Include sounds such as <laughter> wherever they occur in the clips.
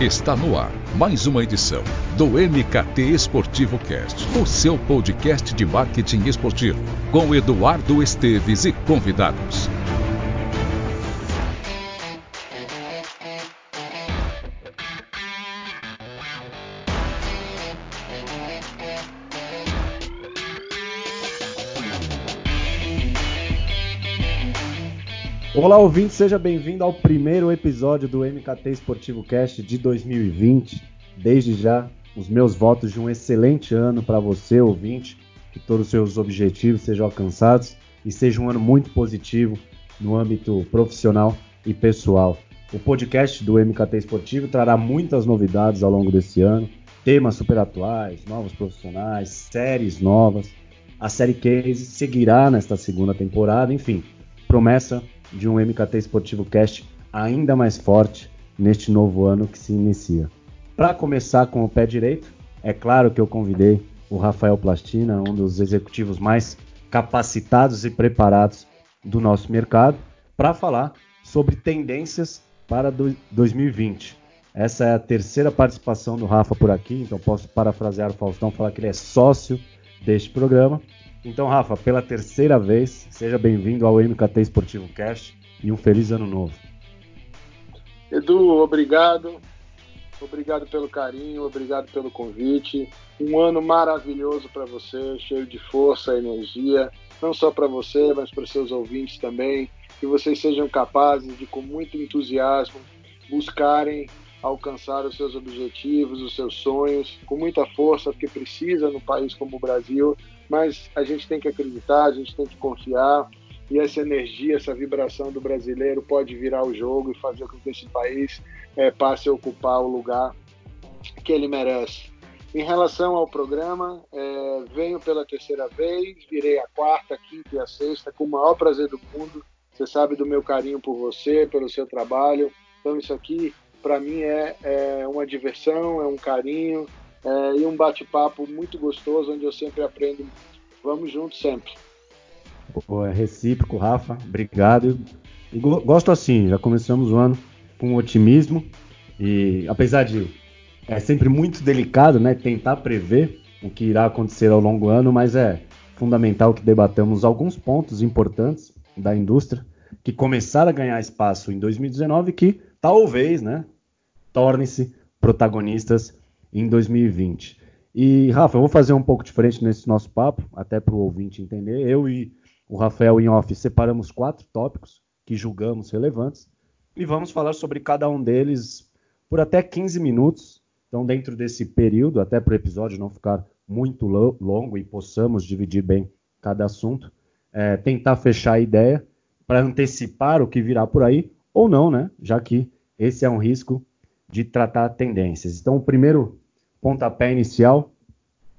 Está no ar mais uma edição do MKT Esportivo Cast, o seu podcast de marketing esportivo, com Eduardo Esteves e convidados. Olá, ouvinte, seja bem-vindo ao primeiro episódio do MKT Esportivo Cast de 2020. Desde já, os meus votos de um excelente ano para você, ouvinte, que todos os seus objetivos sejam alcançados e seja um ano muito positivo no âmbito profissional e pessoal. O podcast do MKT Esportivo trará muitas novidades ao longo desse ano, temas super atuais, novos profissionais, séries novas. A série Case seguirá nesta segunda temporada, enfim, promessa de um MKT Esportivo Cast ainda mais forte neste novo ano que se inicia. Para começar com o pé direito, é claro que eu convidei o Rafael Plastina, um dos executivos mais capacitados e preparados do nosso mercado, para falar sobre tendências para 2020. Essa é a terceira participação do Rafa por aqui, então posso parafrasear o Faustão, falar que ele é sócio deste programa. Então, Rafa, pela terceira vez, seja bem-vindo ao MKT Esportivo Cast e um feliz ano novo. Edu, obrigado. Obrigado pelo carinho, obrigado pelo convite. Um ano maravilhoso para você, cheio de força, energia, não só para você, mas para seus ouvintes também. Que vocês sejam capazes de, com muito entusiasmo, buscarem alcançar os seus objetivos, os seus sonhos, com muita força, porque precisa no país como o Brasil, mas a gente tem que acreditar, a gente tem que confiar, e essa energia, essa vibração do brasileiro pode virar o jogo e fazer com que esse país é, passe a ocupar o lugar que ele merece. Em relação ao programa, é, venho pela terceira vez, virei a quarta, a quinta e a sexta, com o maior prazer do mundo. Você sabe do meu carinho por você, pelo seu trabalho. Então, isso aqui para mim é, é, uma diversão, é um carinho é, e um bate-papo muito gostoso, onde eu sempre aprendo. Vamos juntos sempre. É recíproco, Rafa. Obrigado. Gosto assim, já começamos o ano com otimismo e apesar de é sempre muito delicado, né, tentar prever o que irá acontecer ao longo do ano, mas é fundamental que debatamos alguns pontos importantes da indústria que começaram a ganhar espaço em 2019 que talvez, né, tornem-se protagonistas em 2020. E, Rafa, eu vou fazer um pouco diferente nesse nosso papo, até para o ouvinte entender. Eu e o Rafael em off separamos quatro tópicos que julgamos relevantes e vamos falar sobre cada um deles por até 15 minutos. Então, dentro desse período, até para o episódio não ficar muito longo e possamos dividir bem cada assunto, é, tentar fechar a ideia para antecipar o que virá por aí, ou não, né? Já que esse é um risco de tratar tendências. Então, o primeiro pontapé inicial,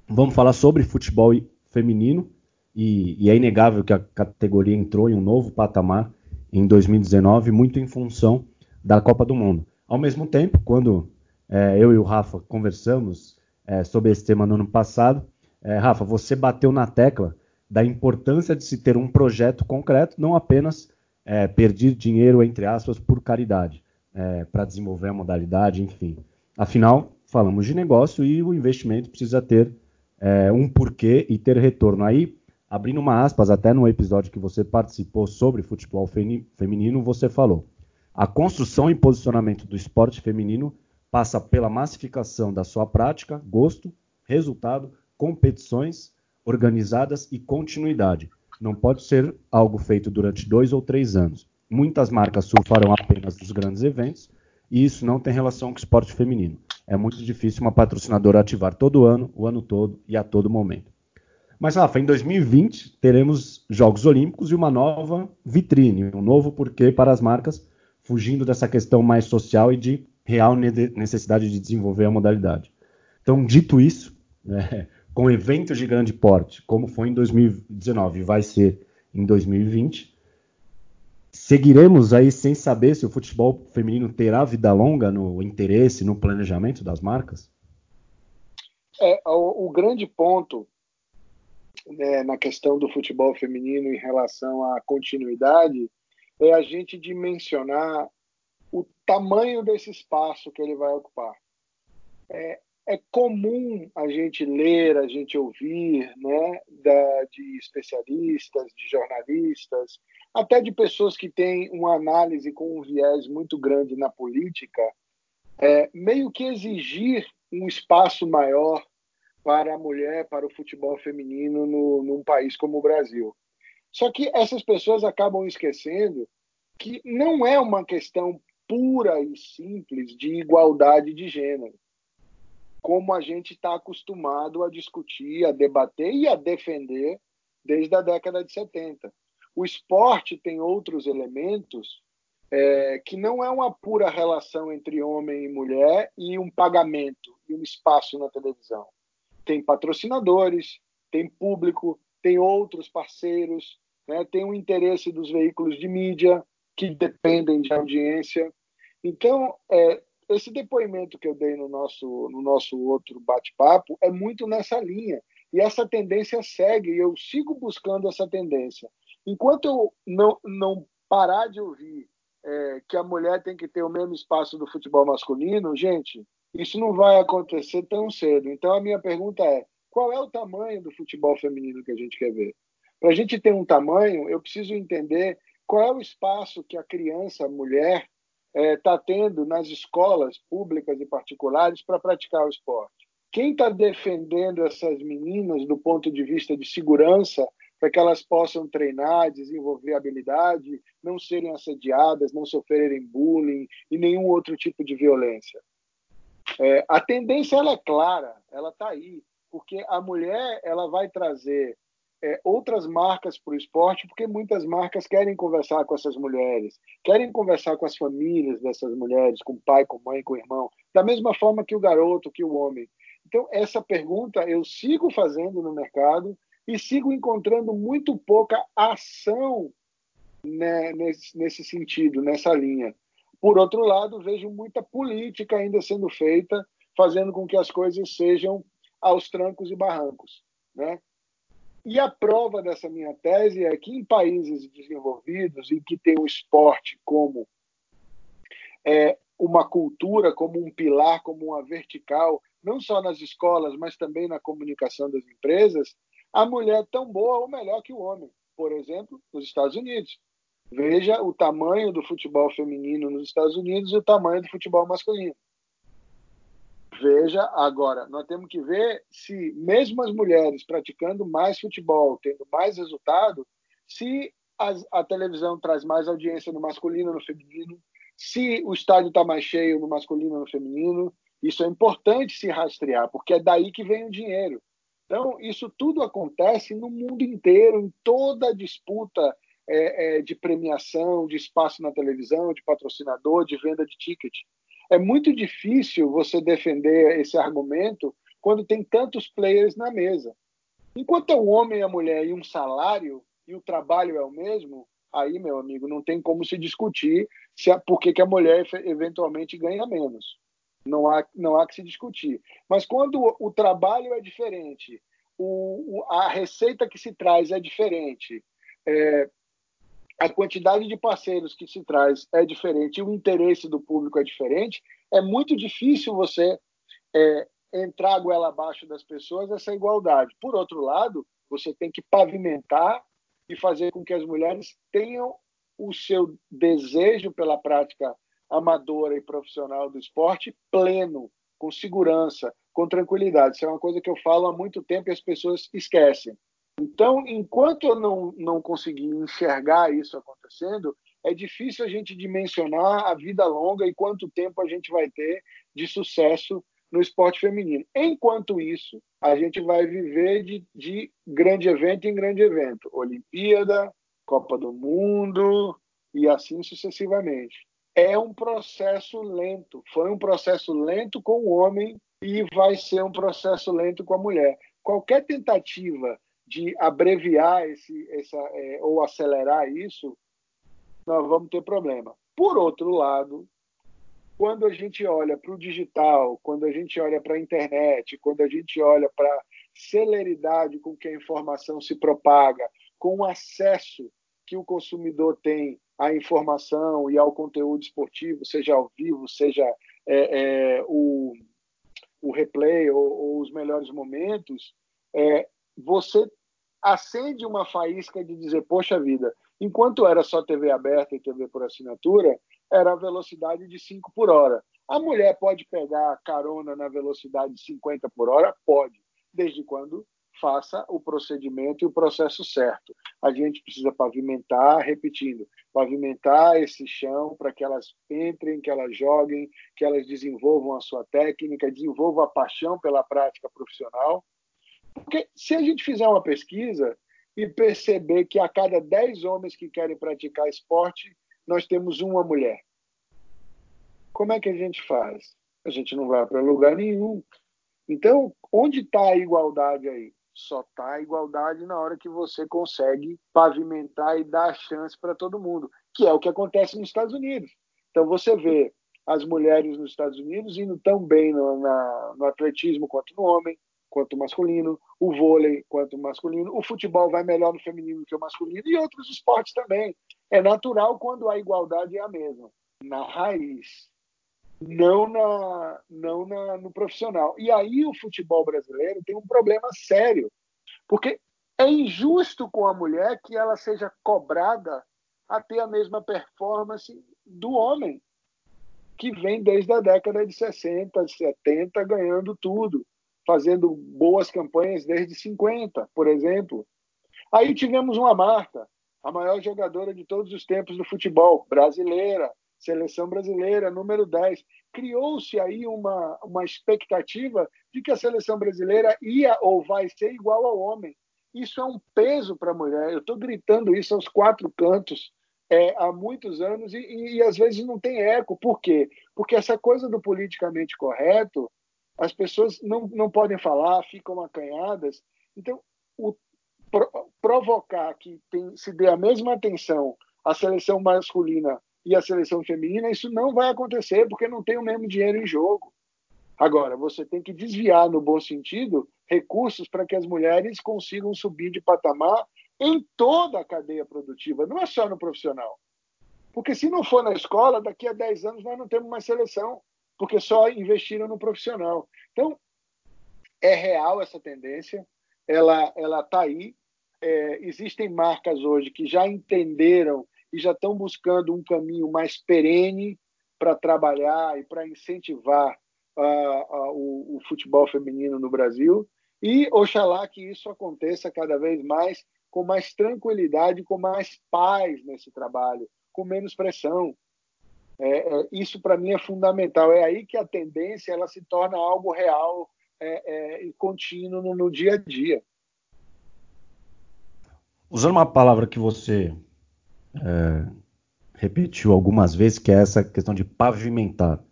vamos falar sobre futebol feminino, e, e, é inegável que a categoria entrou em um novo patamar em 2019, muito em função da Copa do Mundo. Ao mesmo tempo, quando é, eu e o Rafa conversamos é, sobre esse tema no ano passado, é, Rafa, você bateu na tecla da importância de se ter um projeto concreto, não apenas é, perder dinheiro, entre aspas, por caridade, é, para desenvolver a modalidade, enfim. Afinal, falamos de negócio e o investimento precisa ter é, um porquê e ter retorno. Aí, abrindo uma aspas, até no episódio que você participou sobre futebol feminino, você falou: a construção e posicionamento do esporte feminino passa pela massificação da sua prática, gosto, resultado, competições organizadas e continuidade. Não pode ser algo feito durante dois ou três anos. Muitas marcas surfarão apenas dos grandes eventos e isso não tem relação com o esporte feminino. É muito difícil uma patrocinadora ativar todo ano, o ano todo e a todo momento. Mas, Rafa, em 2020 teremos Jogos Olímpicos e uma nova vitrine, um novo porquê para as marcas, fugindo dessa questão mais social e de real necessidade de desenvolver a modalidade. Então, dito isso, né, com eventos de grande porte, como foi em 2019 e vai ser em 2020, Seguiremos aí sem saber se o futebol feminino terá vida longa no interesse, no planejamento das marcas? É, o, o grande ponto né, na questão do futebol feminino em relação à continuidade é a gente dimensionar o tamanho desse espaço que ele vai ocupar. É, é comum a gente ler, a gente ouvir, né, da, de especialistas, de jornalistas, até de pessoas que têm uma análise com um viés muito grande na política, é, meio que exigir um espaço maior para a mulher, para o futebol feminino no, num país como o Brasil. Só que essas pessoas acabam esquecendo que não é uma questão pura e simples de igualdade de gênero, como a gente está acostumado a discutir, a debater e a defender desde a década de 70. O esporte tem outros elementos é, que não é uma pura relação entre homem e mulher e um pagamento e um espaço na televisão. Tem patrocinadores, tem público, tem outros parceiros, né? tem o interesse dos veículos de mídia que dependem de audiência. Então, é, esse depoimento que eu dei no nosso, no nosso outro bate-papo é muito nessa linha. E essa tendência segue, e eu sigo buscando essa tendência. Enquanto eu não, não parar de ouvir é, que a mulher tem que ter o mesmo espaço do futebol masculino, gente, isso não vai acontecer tão cedo. Então, a minha pergunta é: qual é o tamanho do futebol feminino que a gente quer ver? Para a gente ter um tamanho, eu preciso entender qual é o espaço que a criança, a mulher, está é, tá tendo nas escolas públicas e particulares para praticar o esporte. Quem está defendendo essas meninas do ponto de vista de segurança para que elas possam treinar, desenvolver habilidade, não serem assediadas, não sofrerem bullying e nenhum outro tipo de violência. É, a tendência ela é clara, ela está aí, porque a mulher ela vai trazer é, outras marcas para o esporte, porque muitas marcas querem conversar com essas mulheres, querem conversar com as famílias dessas mulheres, com o pai, com a mãe, com o irmão, da mesma forma que o garoto, que o homem. Então, essa pergunta eu sigo fazendo no mercado e sigo encontrando muito pouca ação né, nesse, nesse sentido, nessa linha. Por outro lado, vejo muita política ainda sendo feita, fazendo com que as coisas sejam aos trancos e barrancos. Né? E a prova dessa minha tese é que em países desenvolvidos, em que tem o esporte como é, uma cultura, como um pilar, como uma vertical, não só nas escolas, mas também na comunicação das empresas, a mulher é tão boa ou melhor que o homem. Por exemplo, nos Estados Unidos. Veja o tamanho do futebol feminino nos Estados Unidos e o tamanho do futebol masculino. Veja agora, nós temos que ver se mesmo as mulheres praticando mais futebol, tendo mais resultado, se a, a televisão traz mais audiência no masculino no feminino, se o estádio está mais cheio no masculino no feminino, isso é importante se rastrear, porque é daí que vem o dinheiro. Então, isso tudo acontece no mundo inteiro, em toda a disputa é, é, de premiação, de espaço na televisão, de patrocinador, de venda de ticket. É muito difícil você defender esse argumento quando tem tantos players na mesa. Enquanto é o homem e a mulher e um salário, e o trabalho é o mesmo, aí, meu amigo, não tem como se discutir se a, por que, que a mulher eventualmente ganha menos. Não há, não há que se discutir. Mas quando o, o trabalho é diferente, o, o, a receita que se traz é diferente, é, a quantidade de parceiros que se traz é diferente o interesse do público é diferente, é muito difícil você é, entrar a goela abaixo das pessoas essa igualdade. Por outro lado, você tem que pavimentar e fazer com que as mulheres tenham o seu desejo pela prática amadora e profissional do esporte pleno, com segurança, com tranquilidade. Isso é uma coisa que eu falo há muito tempo e as pessoas esquecem. Então, enquanto eu não, não conseguir enxergar isso acontecendo, é difícil a gente dimensionar a vida longa e quanto tempo a gente vai ter de sucesso no esporte feminino. Enquanto isso, a gente vai viver de, de grande evento em grande evento Olimpíada, Copa do Mundo e assim sucessivamente é um processo lento. Foi um processo lento com o homem e vai ser um processo lento com a mulher. Qualquer tentativa de abreviar esse, essa, é, ou acelerar isso, nós vamos ter problema. Por outro lado, quando a gente olha para o digital, quando a gente olha para a internet, quando a gente olha para a celeridade com que a informação se propaga, com o acesso que o consumidor tem à informação e ao conteúdo esportivo, seja ao vivo, seja é, é, o, o replay ou, ou, os melhores momentos, é, você acende uma faísca de dizer, poxa vida, enquanto era só TV aberta e TV por assinatura, era a velocidade de 5 por hora. A mulher pode pegar carona na velocidade de 50 por hora? Pode, desde quando faça o procedimento e o processo certo. A gente precisa pavimentar, repetindo, pavimentar esse chão para que elas entrem, que elas joguem, que elas desenvolvam a sua técnica, desenvolvam a paixão pela prática profissional. Porque se a gente fizer uma pesquisa e perceber que a cada 10 homens que querem praticar esporte, nós temos uma mulher. Como é que a gente faz? A gente não vai para lugar nenhum. Então, onde está a igualdade aí? Só está a igualdade na hora que você consegue pavimentar e dar chance para todo mundo, que é o que acontece nos Estados Unidos. Então, você vê as mulheres nos Estados Unidos indo tão bem no, na, no atletismo quanto no homem, quanto masculino, o vôlei quanto masculino, o futebol vai melhor no feminino que o masculino e outros esportes também. É natural quando a igualdade é a mesma, na raiz não, na, não na, no profissional. E aí o futebol brasileiro tem um problema sério, porque é injusto com a mulher que ela seja cobrada a ter a mesma performance do homem, que vem desde a década de 60, 70, ganhando tudo, fazendo boas campanhas desde 50, por exemplo. Aí tivemos uma Marta, a maior jogadora de todos os tempos do futebol, brasileira, seleção brasileira, número 10. Criou-se aí uma, uma expectativa de que a seleção brasileira ia ou vai ser igual ao homem. Isso é um peso para a mulher. Eu estou gritando isso aos quatro cantos é, há muitos anos e, e, e às vezes não tem eco. Por quê? Porque essa coisa do politicamente correto, as pessoas não, não podem falar, ficam acanhadas. Então, o, pro, provocar que tem, se dê a mesma atenção à seleção masculina e a seleção feminina, isso não vai acontecer porque não tem o mesmo dinheiro em jogo. Agora, você tem que desviar, no bom sentido, recursos para que as mulheres consigam subir de patamar em toda a cadeia produtiva, não é só no profissional. Porque se não for na escola, daqui a 10 anos nós não temos mais seleção, porque só investiram no profissional. Então, é real essa tendência, ela está aí. É, existem marcas hoje que já entenderam e já estão buscando um caminho mais perene para trabalhar e para incentivar uh, o, o, futebol feminino no Brasil. E oxalá que isso aconteça cada vez mais com mais tranquilidade, com mais paz nesse trabalho, com menos pressão. É, é, isso para mim é fundamental. É aí que a tendência ela se torna algo real é, é e contínuo no, no dia a dia. Usando uma palavra que você é, repetiu algumas vezes, que é essa questão de pavimentar.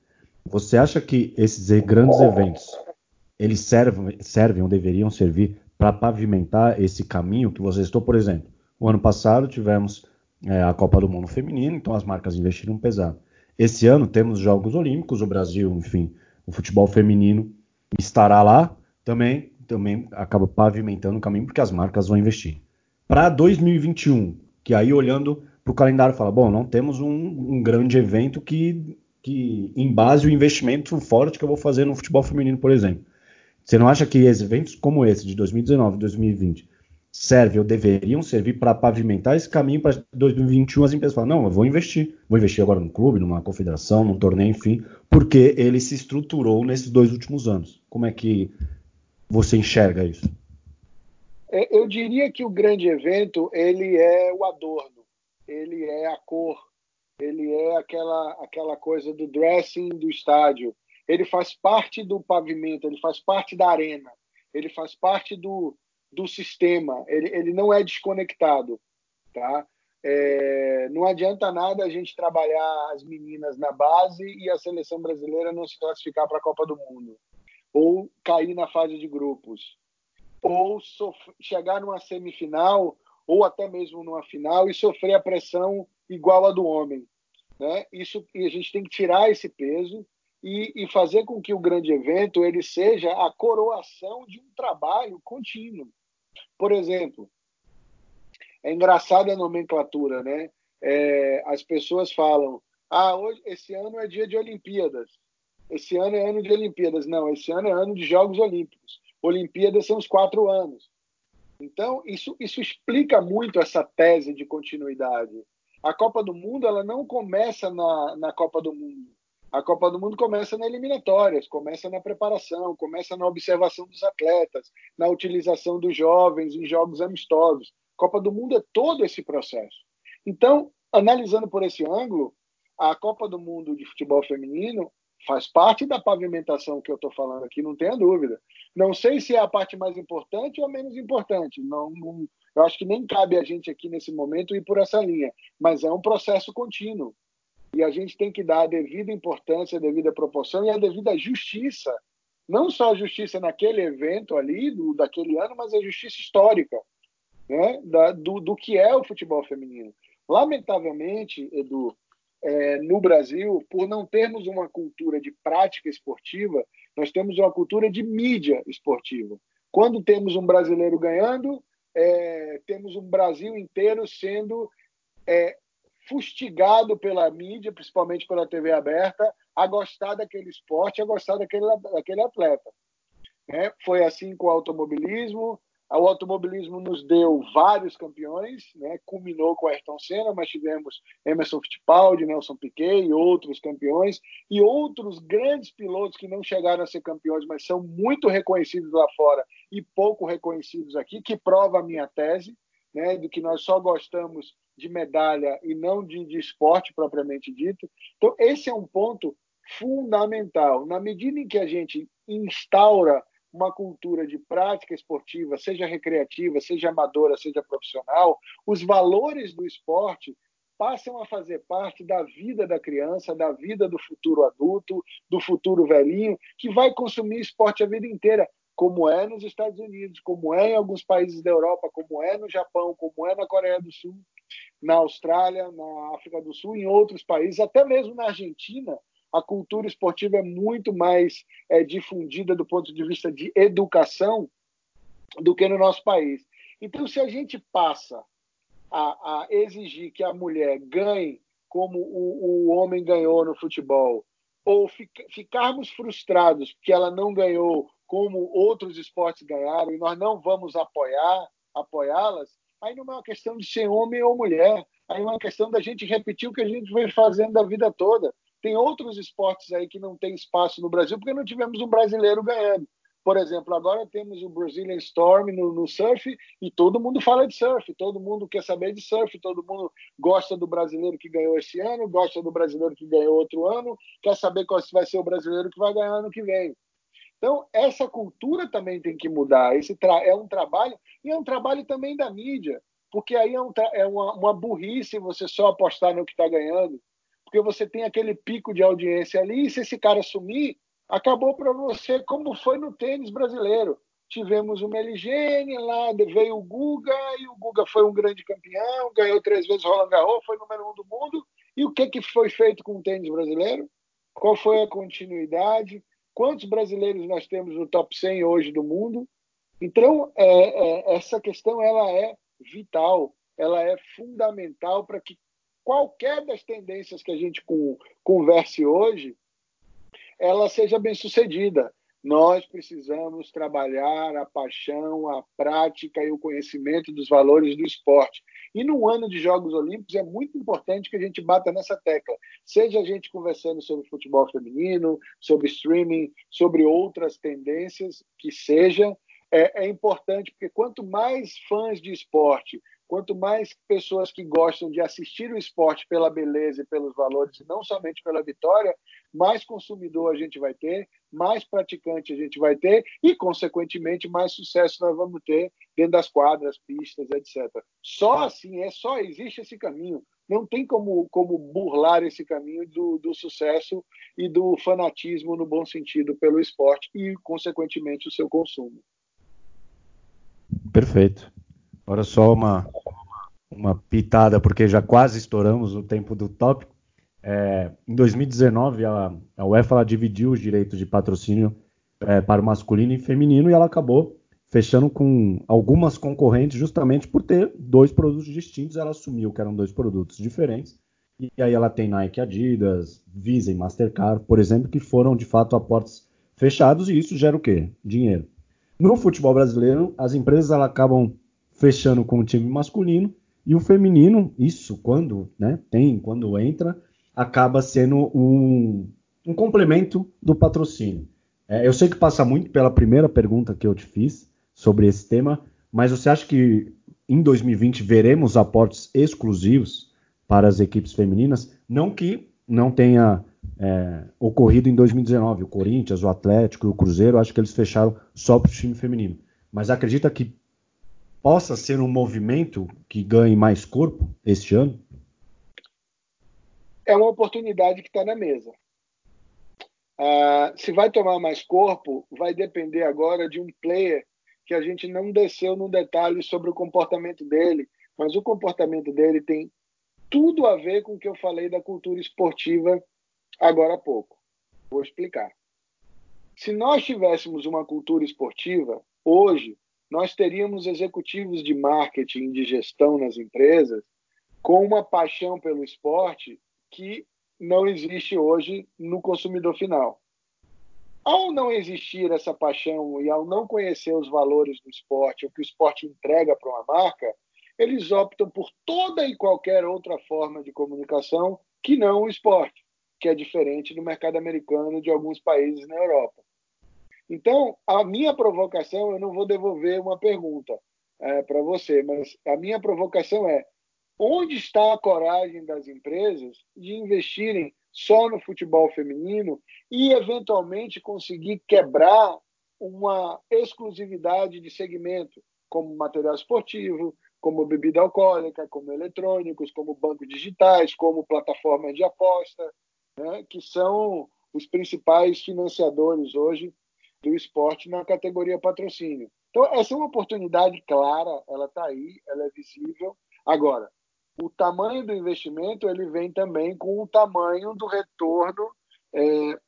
Você acha que esses grandes eventos eles servem, servem ou deveriam servir para pavimentar esse caminho que você estou, por exemplo, o ano passado tivemos é, a Copa do Mundo Feminino, então as marcas investiram pesado. Esse ano temos Jogos Olímpicos, o Brasil, enfim, o futebol feminino estará lá, também, também acaba pavimentando o caminho porque as marcas vão investir. Para 2021, que aí olhando para o calendário fala, bom, não temos um, um, grande evento que, que embase o investimento forte que eu vou fazer no futebol feminino, por exemplo. Você não acha que eventos como esse de 2019 e 2020 servem ou deveriam servir para pavimentar esse caminho para 2021 as empresas falam, não, eu vou investir, vou investir agora num clube, numa confederação, num torneio, enfim, porque ele se estruturou nesses dois últimos anos. Como é que você enxerga isso? É, eu diria que o grande evento ele é o adorno. Ele é a cor, ele é aquela, aquela coisa do dressing do estádio, ele faz parte do pavimento, ele faz parte da arena, ele faz parte do, do sistema, ele, ele não é desconectado. Tá? É, não adianta nada a gente trabalhar as meninas na base e a seleção brasileira não se classificar para a Copa do Mundo, ou cair na fase de grupos, ou chegar numa semifinal ou até mesmo numa final e sofrer a pressão igual a do homem. Né? Isso, e a gente tem que tirar esse peso e, e, fazer com que o grande evento ele seja a coroação de um trabalho contínuo. Por exemplo, é engraçada a nomenclatura, né? é, as pessoas falam: ah, hoje, esse ano é dia de Olimpíadas. Esse ano é ano de Olimpíadas. Não, esse ano é ano de Jogos Olímpicos. Olimpíadas são os quatro anos. Então, isso, isso explica muito essa tese de continuidade. A Copa do Mundo ela não começa na, na Copa do Mundo. A Copa do Mundo começa na eliminatórias, começa na preparação, começa na observação dos atletas, na utilização dos jovens em jogos amistosos. Copa do Mundo é todo esse processo. Então, analisando por esse ângulo, a Copa do Mundo de futebol feminino faz parte da pavimentação que eu estou falando aqui, não tenha dúvida. Não sei se é a parte mais importante ou a menos importante. Não, não, eu acho que nem cabe a gente aqui nesse momento ir por essa linha, mas é um processo contínuo. E a gente tem que dar a devida importância, a devida proporção e a devida justiça. Não só a justiça naquele evento ali, do, daquele ano, mas a justiça histórica né, da, do, do que é o futebol feminino. Lamentavelmente, Edu, é, no Brasil, por não termos uma cultura de prática esportiva, nós temos uma cultura de mídia esportiva. Quando temos um brasileiro ganhando, é, temos um Brasil inteiro sendo é, fustigado pela mídia, principalmente pela TV aberta, a gostar daquele esporte, a gostar daquele, daquele atleta. É, foi assim com o automobilismo, o automobilismo nos deu vários campeões, né? culminou com Ayrton Senna, mas tivemos Emerson Fittipaldi, Nelson Piquet e outros campeões, e outros grandes pilotos que não chegaram a ser campeões, mas são muito reconhecidos lá fora e pouco reconhecidos aqui, que prova a minha tese, né? de que nós só gostamos de medalha e não de, de esporte propriamente dito. Então, esse é um ponto fundamental. Na medida em que a gente instaura uma cultura de prática esportiva, seja recreativa, seja amadora, seja profissional, os valores do esporte passam a fazer parte da vida da criança, da vida do futuro adulto, do futuro velhinho, que vai consumir esporte a vida inteira, como é nos Estados Unidos, como é em alguns países da Europa, como é no Japão, como é na Coreia do Sul, na Austrália, na África do Sul, em outros países, até mesmo na Argentina, a cultura esportiva é muito mais é, difundida do ponto de vista de educação do que no nosso país. Então, se a gente passa a, a exigir que a mulher ganhe como o, o homem ganhou no futebol, ou fica, ficarmos frustrados porque ela não ganhou como outros esportes ganharam e nós não vamos apoiar, apoiá-las, aí não é uma questão de ser homem ou mulher, aí é uma questão da gente repetir o que a gente vem fazendo a vida toda. Tem outros esportes aí que não tem espaço no Brasil porque não tivemos um brasileiro ganhando. Por exemplo, agora temos o Brazilian Storm no, no, surf e todo mundo fala de surf, todo mundo quer saber de surf, todo mundo gosta do brasileiro que ganhou esse ano, gosta do brasileiro que ganhou outro ano, quer saber qual vai ser o brasileiro que vai ganhar ano que vem. Então, essa cultura também tem que mudar. Esse é um trabalho, e é um trabalho também da mídia, porque aí é, um é uma, uma burrice você só apostar no que está ganhando porque você tem aquele pico de audiência ali, e se esse cara sumir, acabou para você como foi no tênis brasileiro. Tivemos o Meligene lá, veio o Guga, e o Guga foi um grande campeão, ganhou três vezes Roland Garros, foi número um do mundo. E o que, que foi feito com o tênis brasileiro? Qual foi a continuidade? Quantos brasileiros nós temos no top 100 hoje do mundo? Então, é, é, essa questão ela é vital, ela é fundamental para que qualquer das tendências que a gente converse hoje, ela seja bem sucedida. Nós precisamos trabalhar a paixão, a prática e o conhecimento dos valores do esporte. E no ano de Jogos Olímpicos é muito importante que a gente bata nessa tecla. Seja a gente conversando sobre futebol feminino, sobre streaming, sobre outras tendências que seja, é, é importante porque quanto mais fãs de esporte, quanto mais pessoas que gostam de assistir o esporte pela beleza e pelos valores, e não somente pela vitória, mais consumidor a gente vai ter, mais praticante a gente vai ter e, consequentemente, mais sucesso nós vamos ter dentro das quadras, pistas, etc. Só assim, é só existe esse caminho. Não tem como, como burlar esse caminho do, do sucesso e do fanatismo no bom sentido pelo esporte e, consequentemente, o seu consumo. Perfeito. Agora só uma, uma pitada, porque já quase estouramos o tempo do tópico. É, em 2019, a, a UEFA dividiu os direitos de patrocínio é, para o masculino e feminino e ela acabou fechando com algumas concorrentes justamente por ter dois produtos distintos. Ela assumiu que eram dois produtos diferentes. E aí ela tem Nike, Adidas, Visa e Mastercard, por exemplo, que foram de fato aportes fechados e isso gera o quê? Dinheiro. No futebol brasileiro, as empresas acabam fechando com o time masculino e o feminino, isso quando né, tem, quando entra, acaba sendo um, um complemento do patrocínio. É, eu sei que passa muito pela primeira pergunta que eu te fiz sobre esse tema, mas você acha que em 2020 veremos aportes exclusivos para as equipes femininas? Não que não tenha é, ocorrido em 2019. O Corinthians, o Atlético e o Cruzeiro, acho que eles fecharam só para o time feminino. Mas acredita que possa ser um movimento que ganhe mais corpo este ano? É uma oportunidade que está na mesa. Ah, se vai tomar mais corpo, vai depender agora de um player que a gente não desceu no detalhe sobre o comportamento dele, mas o comportamento dele tem tudo a ver com o que eu falei da cultura esportiva agora há pouco. Vou explicar. Se nós tivéssemos uma cultura esportiva, hoje nós teríamos executivos de marketing, de gestão nas empresas, com uma paixão pelo esporte que não existe hoje no consumidor final. Ao não existir essa paixão e ao não conhecer os valores do esporte, o que o esporte entrega para uma marca, eles optam por toda e qualquer outra forma de comunicação que não o esporte, que é diferente do mercado americano de alguns países na Europa. Então, a minha provocação, eu não vou devolver uma pergunta é, para você, mas a minha provocação é: Onde está a coragem das empresas de investirem só no futebol feminino e, eventualmente, conseguir quebrar uma exclusividade de segmento, como material esportivo, como bebida alcoólica, como eletrônicos, como bancos digitais, como plataformas de aposta, né, que são os principais financiadores hoje do esporte na categoria patrocínio. Então, essa é uma oportunidade clara, ela está aí, ela é visível. Agora, o tamanho do investimento ele vem também com o tamanho do retorno é,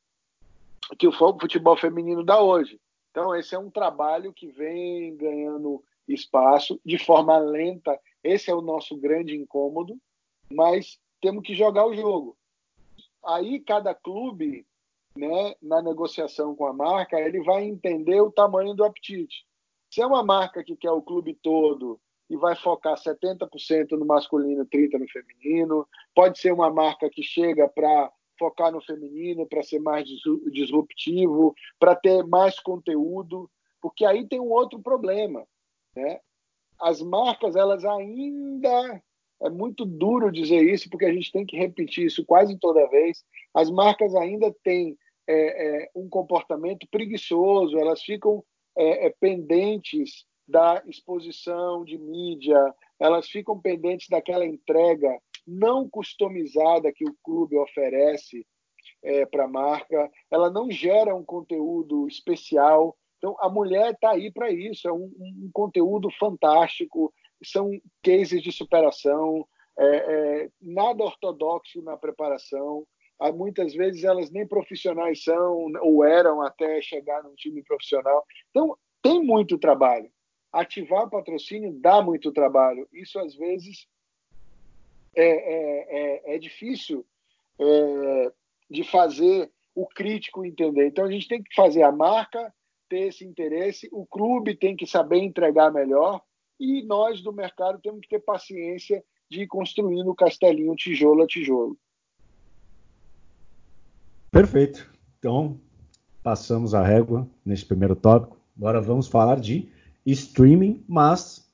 que o futebol feminino dá hoje. Então, esse é um trabalho que vem ganhando espaço de forma lenta. Esse é o nosso grande incômodo, mas temos que jogar o jogo. Aí, cada clube, né, na negociação com a marca, ele vai entender o tamanho do apetite. Se é uma marca que quer o clube todo e vai focar 70% no masculino, 30% no feminino. Pode ser uma marca que chega para focar no feminino, para ser mais disruptivo, para ter mais conteúdo, porque aí tem um outro problema, né? As marcas, elas ainda é muito duro dizer isso, porque a gente tem que repetir isso quase toda vez. As marcas ainda têm é, é, um comportamento preguiçoso, elas ficam é, é pendentes da exposição de mídia, elas ficam pendentes daquela entrega não customizada que o clube oferece é, para a marca, ela não gera um conteúdo especial. Então, a mulher está aí para isso, é um, um, conteúdo fantástico, são cases de superação, é, é, nada ortodoxo na preparação. Muitas vezes elas nem profissionais são, ou eram até chegar num time profissional. Então, tem muito trabalho ativar patrocínio dá muito trabalho. Isso, às vezes, é, é, é, é difícil é, de fazer o crítico entender. Então, a gente tem que fazer a marca ter esse interesse, o clube tem que saber entregar melhor e nós do mercado temos que ter paciência de ir construindo o castelinho tijolo a tijolo. Perfeito. Então, passamos a régua neste primeiro tópico. Agora vamos falar de streaming, mas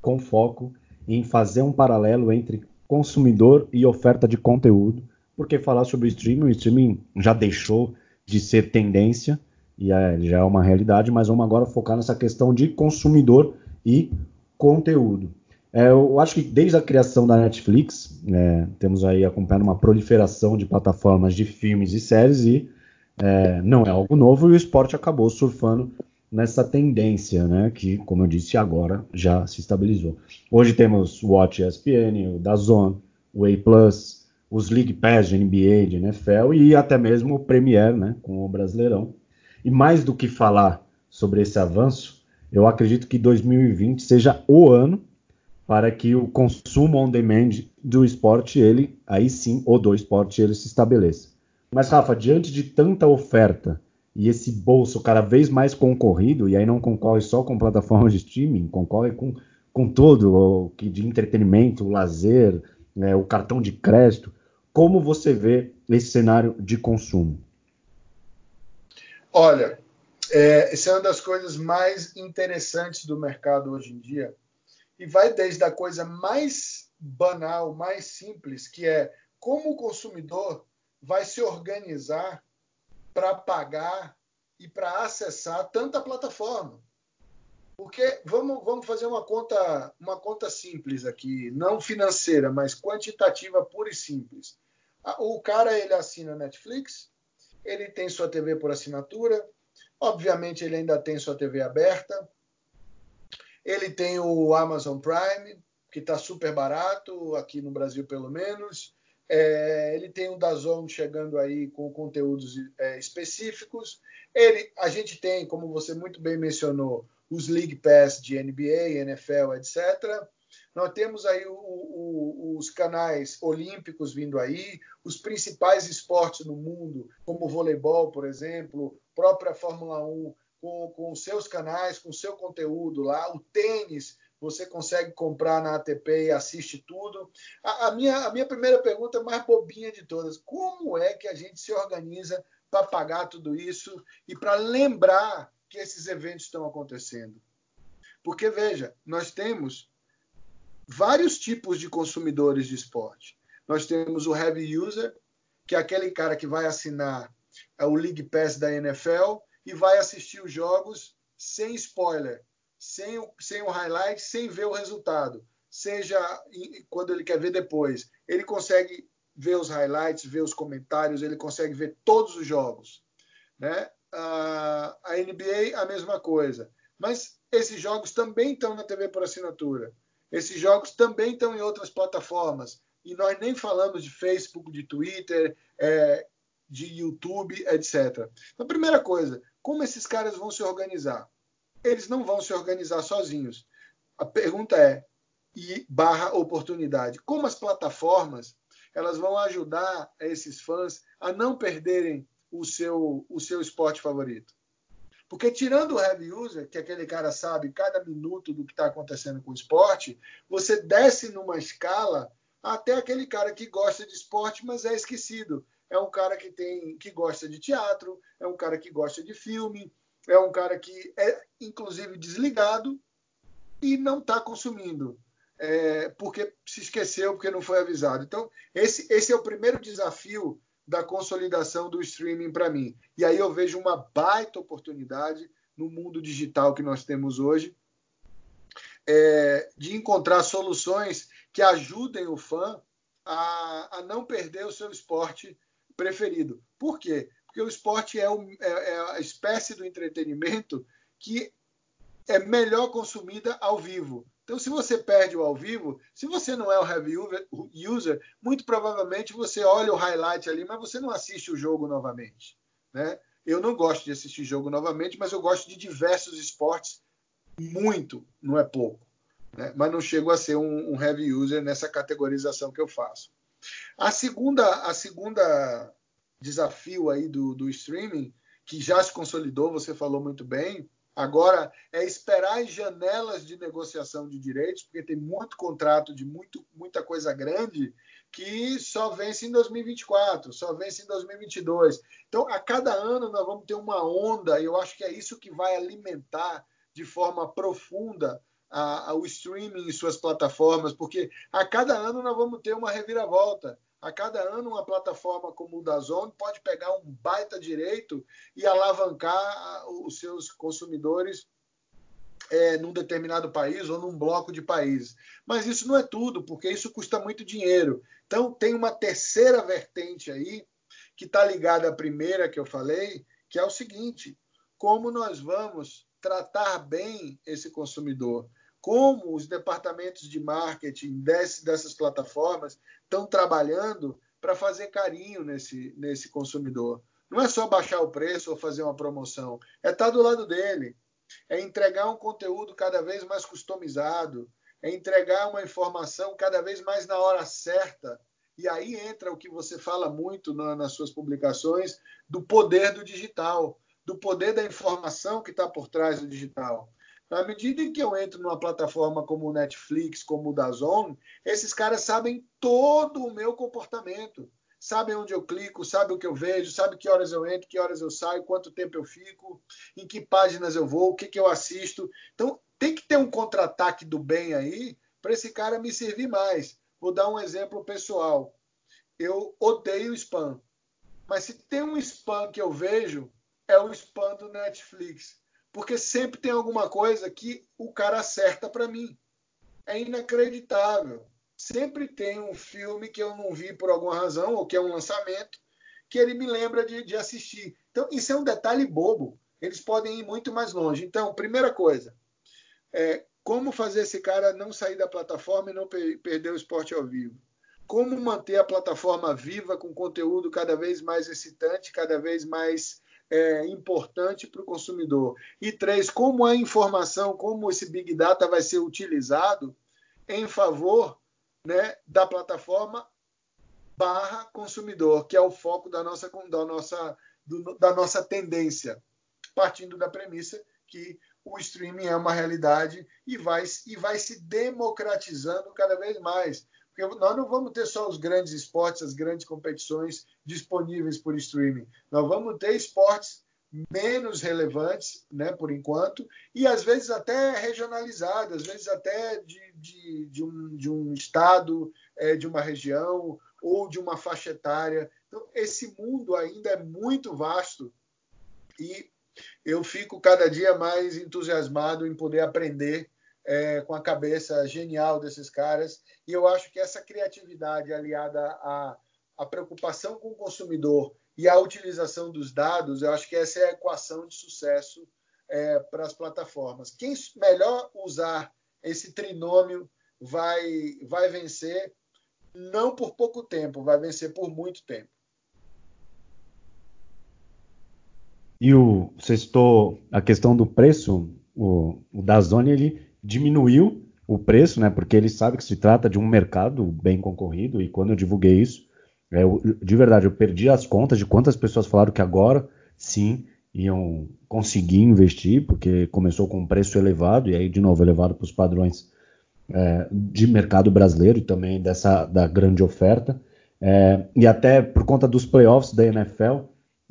com foco em fazer um paralelo entre consumidor e oferta de conteúdo, porque falar sobre streaming, o streaming já deixou de ser tendência e é, já é uma realidade, mas vamos agora focar nessa questão de consumidor e conteúdo. É, eu acho que desde a criação da Netflix, é, temos aí acompanhando uma proliferação de plataformas de filmes e séries e é, não é algo novo e o esporte acabou surfando nessa tendência, né, que, como eu disse agora, já se estabilizou. Hoje temos o Watch ESPN, o DAZN, o Plus, os League Pass de NBA, de NFL e até mesmo o Premier, né, com o Brasileirão. E mais do que falar sobre esse avanço, Eu acredito que 2020 seja o ano para que o consumo on demand do esporte, ele, aí sim, ou do esporte, ele se estabeleça. Mas, Rafa, diante de tanta oferta e esse bolso cada vez mais concorrido, e aí não concorre só com plataformas de streaming, concorre com, com tudo, o que de entretenimento, o lazer, né, o cartão de crédito, como você vê esse cenário de consumo? Olha, é, essa é uma das coisas mais interessantes do mercado hoje em dia, e vai desde a coisa mais banal, mais simples, que é como o consumidor vai se organizar para pagar e para acessar tanta plataforma. Porque vamos, vamos fazer uma conta, uma conta simples aqui, não financeira, mas quantitativa pura e simples. O cara ele assina Netflix, ele tem sua TV por assinatura, obviamente ele ainda tem sua TV aberta, ele tem o Amazon Prime, que está super barato, aqui no Brasil pelo menos. É, ele tem o Dazon chegando aí com conteúdos é, específicos. Ele, a gente tem, como você muito bem mencionou, os League Pass de NBA, NFL, etc. Nós temos aí o, o, os canais olímpicos vindo aí, os principais esportes no mundo, como o voleibol, por exemplo, própria Fórmula 1 com, com seus canais, com seu conteúdo lá. O tênis você consegue comprar na ATP e assiste tudo. A, a, minha, a minha primeira pergunta é mais bobinha de todas: como é que a gente se organiza para pagar tudo isso e para lembrar que esses eventos estão acontecendo? Porque, veja, nós temos vários tipos de consumidores de esporte. Nós temos o heavy user, que é aquele cara que vai assinar o League Pass da NFL e vai assistir os jogos sem spoiler, sem o, sem o highlight, sem ver o resultado. Seja quando ele quer ver depois. Ele consegue ver os highlights, ver os comentários, ele consegue ver todos os jogos. Né? a NBA, a mesma coisa. Mas esses jogos também estão na TV por assinatura. Esses jogos também estão em outras plataformas. E nós nem falamos de Facebook, de Twitter, é, de YouTube, etc. Então, primeira coisa, como esses caras vão se organizar? Eles não vão se organizar sozinhos. A pergunta é, e barra oportunidade, como as plataformas elas vão ajudar esses fãs a não perderem o seu, o seu esporte favorito? Porque tirando o heavy user, que aquele cara sabe cada minuto do que está acontecendo com o esporte, você desce numa escala até aquele cara que gosta de esporte, mas é esquecido é um cara que tem que gosta de teatro, é um cara que gosta de filme, é um cara que é inclusive desligado e não está consumindo. É, porque se esqueceu, porque não foi avisado. Então, esse, esse é o primeiro desafio da consolidação do streaming para mim. E aí eu vejo uma baita oportunidade no mundo digital que nós temos hoje é, de encontrar soluções que ajudem o fã a, a não perder o seu esporte preferido. Por quê? Porque o esporte é, o, é, é a espécie do entretenimento que é melhor consumida ao vivo. Então, se você perde o ao vivo, se você não é o heavy user, muito provavelmente você olha o highlight ali, mas você não assiste o jogo novamente. Né? Eu não gosto de assistir jogo novamente, mas eu gosto de diversos esportes muito, não é pouco. Né? Mas não chego a ser um, um heavy user nessa categorização que eu faço. A segunda, a segunda desafio aí do, do streaming, que já se consolidou, você falou muito bem, agora é esperar as janelas de negociação de direitos, porque tem muito contrato de muito, muita coisa grande que só vence em 2024, só vence em 2022. Então, a cada ano nós vamos ter uma onda, e eu acho que é isso que vai alimentar de forma profunda a, a, o streaming em suas plataformas, porque a cada ano nós vamos ter uma reviravolta. A cada ano, uma plataforma como o da Zone pode pegar um baita direito e alavancar os seus consumidores é, num determinado país ou num bloco de países. Mas isso não é tudo, porque isso custa muito dinheiro. Então, tem uma terceira vertente aí, que está ligada à primeira que eu falei, que é o seguinte: como nós vamos tratar bem esse consumidor? Como os departamentos de marketing desse, dessas plataformas estão trabalhando para fazer carinho nesse, nesse consumidor. Não é só baixar o preço ou fazer uma promoção, é estar tá do lado dele, é entregar um conteúdo cada vez mais customizado, é entregar uma informação cada vez mais na hora certa. E aí entra o que você fala muito na, nas suas publicações do poder do digital, do poder da informação que está por trás do digital. À medida em que eu entro numa plataforma como o Netflix, como o Dazon, esses caras sabem todo o meu comportamento. Sabem onde eu clico, sabem o que eu vejo, sabem que horas eu entro, que horas eu saio, quanto tempo eu fico, em que páginas eu vou, o que, que eu assisto. Então, tem que ter um contra-ataque do bem aí para esse cara me servir mais. Vou dar um exemplo pessoal. Eu odeio spam. Mas se tem um spam que eu vejo, é o spam do Netflix porque sempre tem alguma coisa que o cara acerta para mim. É inacreditável. Sempre tem um filme que eu não vi por alguma razão, ou que é um lançamento, que ele me lembra de, de assistir. Então, isso é um detalhe bobo. Eles podem ir muito mais longe. Então, primeira coisa, é, como fazer esse cara não sair da plataforma e não perder o esporte ao vivo? Como manter a plataforma viva com conteúdo cada vez mais excitante, cada vez mais é, importante para o consumidor. E três, como a informação, como esse Big Data vai ser utilizado em favor né, da plataforma barra consumidor, que é o foco da nossa, da nossa, do, da nossa tendência, partindo da premissa que o streaming é uma realidade e vai, e vai se democratizando cada vez mais. Porque nós não vamos ter só os grandes esportes, as grandes competições disponíveis por streaming. Nós vamos ter esportes menos relevantes, né, por enquanto, e às vezes até regionalizados, às vezes até de, de, de, um, de um estado, é, de uma região ou de uma faixa etária. Então, esse mundo ainda é muito vasto e eu fico cada dia mais entusiasmado em poder aprender é, com a cabeça genial desses caras. E eu acho que essa criatividade aliada à, à preocupação com o consumidor e à utilização dos dados, eu acho que essa é a equação de sucesso é, para as plataformas. Quem melhor usar esse trinômio vai, vai vencer, não por pouco tempo, vai vencer por muito tempo. E o, você citou a questão do preço, o, o Dazone ele diminuiu o preço, né? Porque ele sabe que se trata de um mercado bem concorrido e quando eu divulguei isso, é, eu, de verdade, eu perdi as contas de quantas pessoas falaram que agora sim iam conseguir investir, porque começou com um preço elevado e aí de novo elevado para os padrões é, de mercado brasileiro e também dessa da grande oferta. É, e até por conta dos playoffs da NFL,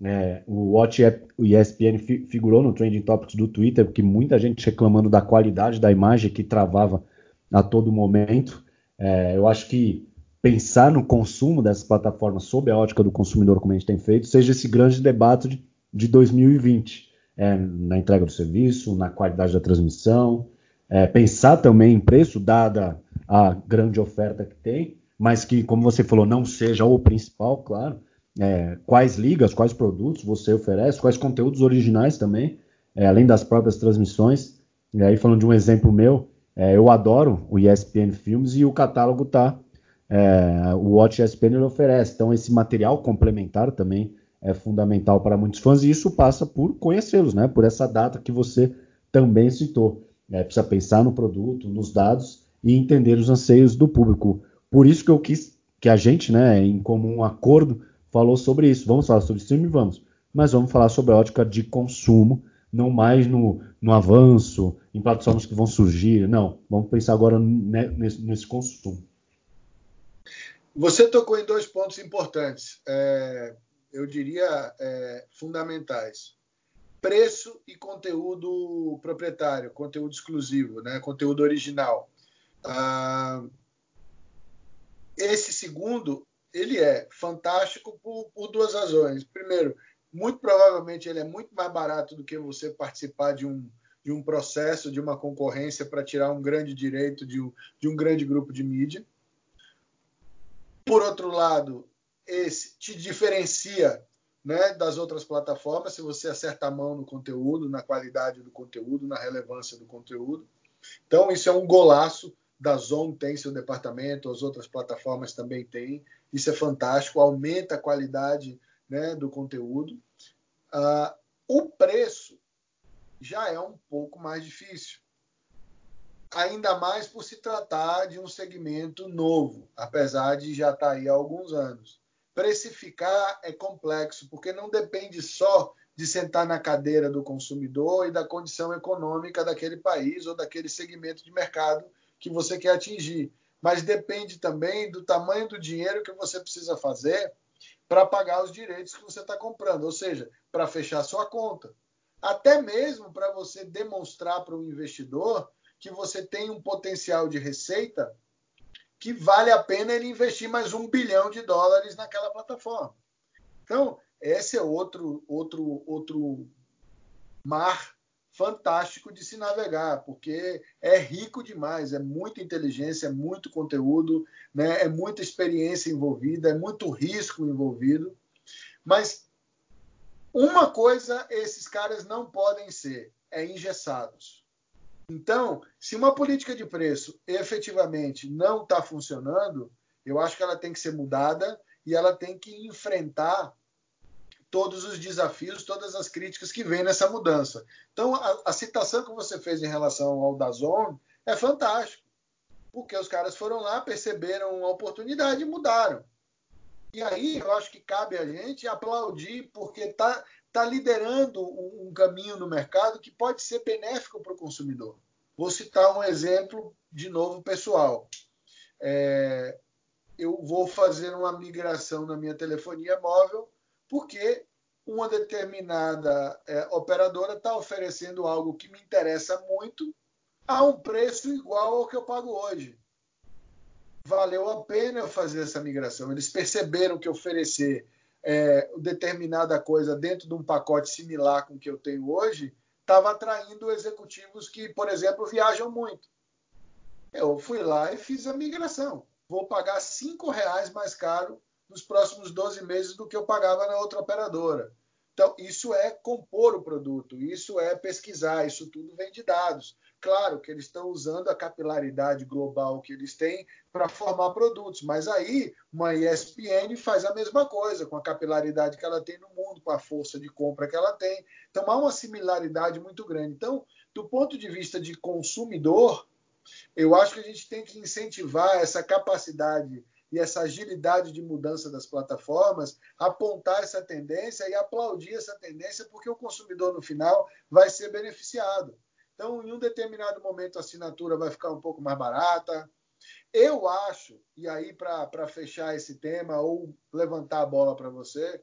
é, o Watch o ESPN figurou no Trending Topics do Twitter, porque muita gente reclamando da qualidade da imagem que travava a todo momento. É, eu acho que pensar no consumo dessas plataformas sob a ótica do consumidor, como a gente tem feito, seja esse grande debate de, de 2020, é, na entrega do serviço, na qualidade da transmissão, é, pensar também em preço, dada a grande oferta que tem, mas que, como você falou, não seja o principal, claro é, quais ligas, quais produtos você oferece, quais conteúdos originais também, é, além das próprias transmissões. E aí, falando de um exemplo meu, é, eu adoro o ESPN Filmes e o catálogo tá. É, o Watch ESPN ele oferece. Então, esse material complementar também é fundamental para muitos fãs e isso passa por conhecê-los, né? Por essa data que você também citou. É, precisa pensar no produto, nos dados e entender os anseios do público. Por isso que eu quis que a gente, né, em comum acordo, falou sobre isso. Vamos falar sobre streaming? Vamos. Mas vamos falar sobre a ótica de consumo, não mais no, no avanço, em plataformas que vão surgir. Não, vamos pensar agora nesse, nesse consumo. Você tocou em dois pontos importantes, é, eu diria é, fundamentais: preço e conteúdo proprietário, conteúdo exclusivo, né, conteúdo original. Ah, esse segundo ele é fantástico por, por, duas razões. Primeiro, muito provavelmente ele é muito mais barato do que você participar de um, de um processo, de uma concorrência para tirar um grande direito de um, de um grande grupo de mídia. Por outro lado, esse te diferencia né, das outras plataformas se você acerta a mão no conteúdo, na qualidade do conteúdo, na relevância do conteúdo. Então, isso é um golaço da Zone tem seu departamento, as outras plataformas também têm. Isso é fantástico, aumenta a qualidade né, do conteúdo. Uh, o preço já é um pouco mais difícil. Ainda mais por se tratar de um segmento novo, apesar de já estar tá aí há alguns anos. Precificar é complexo, porque não depende só de sentar na cadeira do consumidor e da condição econômica daquele país ou daquele segmento de mercado que você quer atingir. Mas depende também do tamanho do dinheiro que você precisa fazer para pagar os direitos que você está comprando, ou seja, para fechar sua conta. Até mesmo para você demonstrar para o investidor que você tem um potencial de receita que vale a pena ele investir mais um bilhão de dólares naquela plataforma. Então, esse é outro, outro, outro mar fantástico de se navegar, porque é rico demais, é muita inteligência, é muito conteúdo, né? é muita experiência envolvida, é muito risco envolvido. Mas uma coisa esses caras não podem ser, é engessados. Então, se uma política de preço efetivamente não está funcionando, eu acho que ela tem que ser mudada e ela tem que enfrentar todos os desafios, todas as críticas que vêm nessa mudança. Então, a, a citação que você fez em relação ao Dazon é fantástico, porque os caras foram lá, perceberam a oportunidade e mudaram. E aí eu acho que cabe a gente aplaudir, porque está está liderando um, um caminho no mercado que pode ser benéfico para o consumidor. Vou citar um exemplo, de novo, pessoal. É, eu vou fazer uma migração na minha telefonia móvel porque uma determinada é, operadora está oferecendo algo que me interessa muito a um preço igual ao que eu pago hoje. Valeu a pena eu fazer essa migração. Eles perceberam que oferecer é, determinada coisa dentro de um pacote similar com o que eu tenho hoje, estava atraindo executivos que, por exemplo, viajam muito. Eu fui lá e fiz a migração. Vou pagar cinco reais mais caro nos próximos 12 meses do que eu pagava na outra operadora. Então, isso é compor o produto, isso é pesquisar, isso tudo vem de dados. Claro que eles estão usando a capilaridade global que eles têm para formar produtos, mas aí uma ESPN faz a mesma coisa, com a capilaridade que ela tem no mundo, com a força de compra que ela tem. Então há uma similaridade muito grande. Então, do ponto de vista de consumidor, eu acho que a gente tem que incentivar essa capacidade e essa agilidade de mudança das plataformas, apontar essa tendência e aplaudir essa tendência, porque o consumidor, no final, vai ser beneficiado. Então, em um determinado momento, a assinatura vai ficar um pouco mais barata. Eu acho, e aí para fechar esse tema ou levantar a bola para você,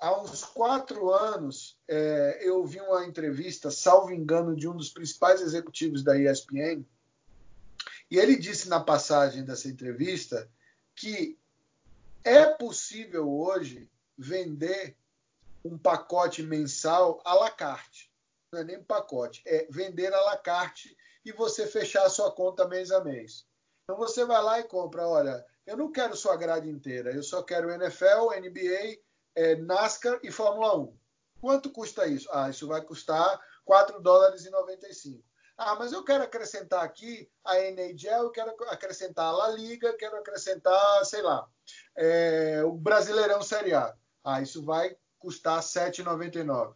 há uns quatro anos é, eu vi uma entrevista, salvo engano, de um dos principais executivos da ESPN, e ele disse na passagem dessa entrevista que é possível hoje vender um pacote mensal à la carte não é nem pacote, é vender à la carte e você fechar a sua conta mês a mês. Então você vai lá e compra, olha, eu não quero sua grade inteira, eu só quero NFL, NBA, é, NASCAR e Fórmula 1. Quanto custa isso? Ah, isso vai custar 4 dólares e 95. Ah, mas eu quero acrescentar aqui a NHL, eu quero acrescentar a La Liga, quero acrescentar, sei lá, é, o Brasileirão Série A. Ah, isso vai custar 7,99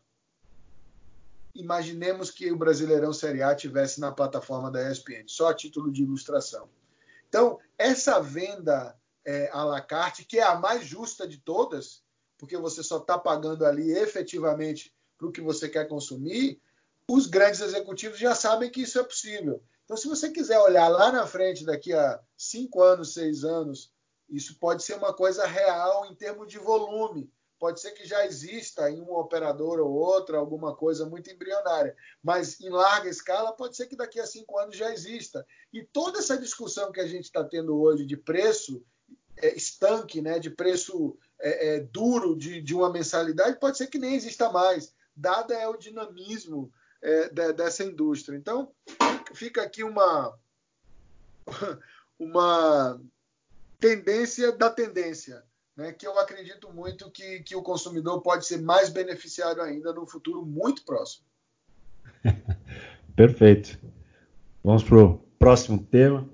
imaginemos que o Brasileirão Série A tivesse na plataforma da ESPN, só a título de ilustração. Então, essa venda é, à la carte, que é a mais justa de todas, porque você só está pagando ali efetivamente para o que você quer consumir, os grandes executivos já sabem que isso é possível. Então, se você quiser olhar lá na frente, daqui a cinco anos, seis anos, isso pode ser uma coisa real em termos de volume Pode ser que já exista em uma operadora ou outra alguma coisa muito embrionária, mas em larga escala pode ser que daqui a cinco anos já exista. E toda essa discussão que a gente está tendo hoje de preço é, estanque, né, de preço é, é, duro de, de, uma mensalidade, pode ser que nem exista mais, dada é o dinamismo é, de, dessa indústria. Então, fica aqui uma, <laughs> uma tendência da tendência né, que eu acredito muito que, que o consumidor pode ser mais beneficiário ainda no futuro muito próximo. <laughs> Perfeito. Vamos para o próximo tema,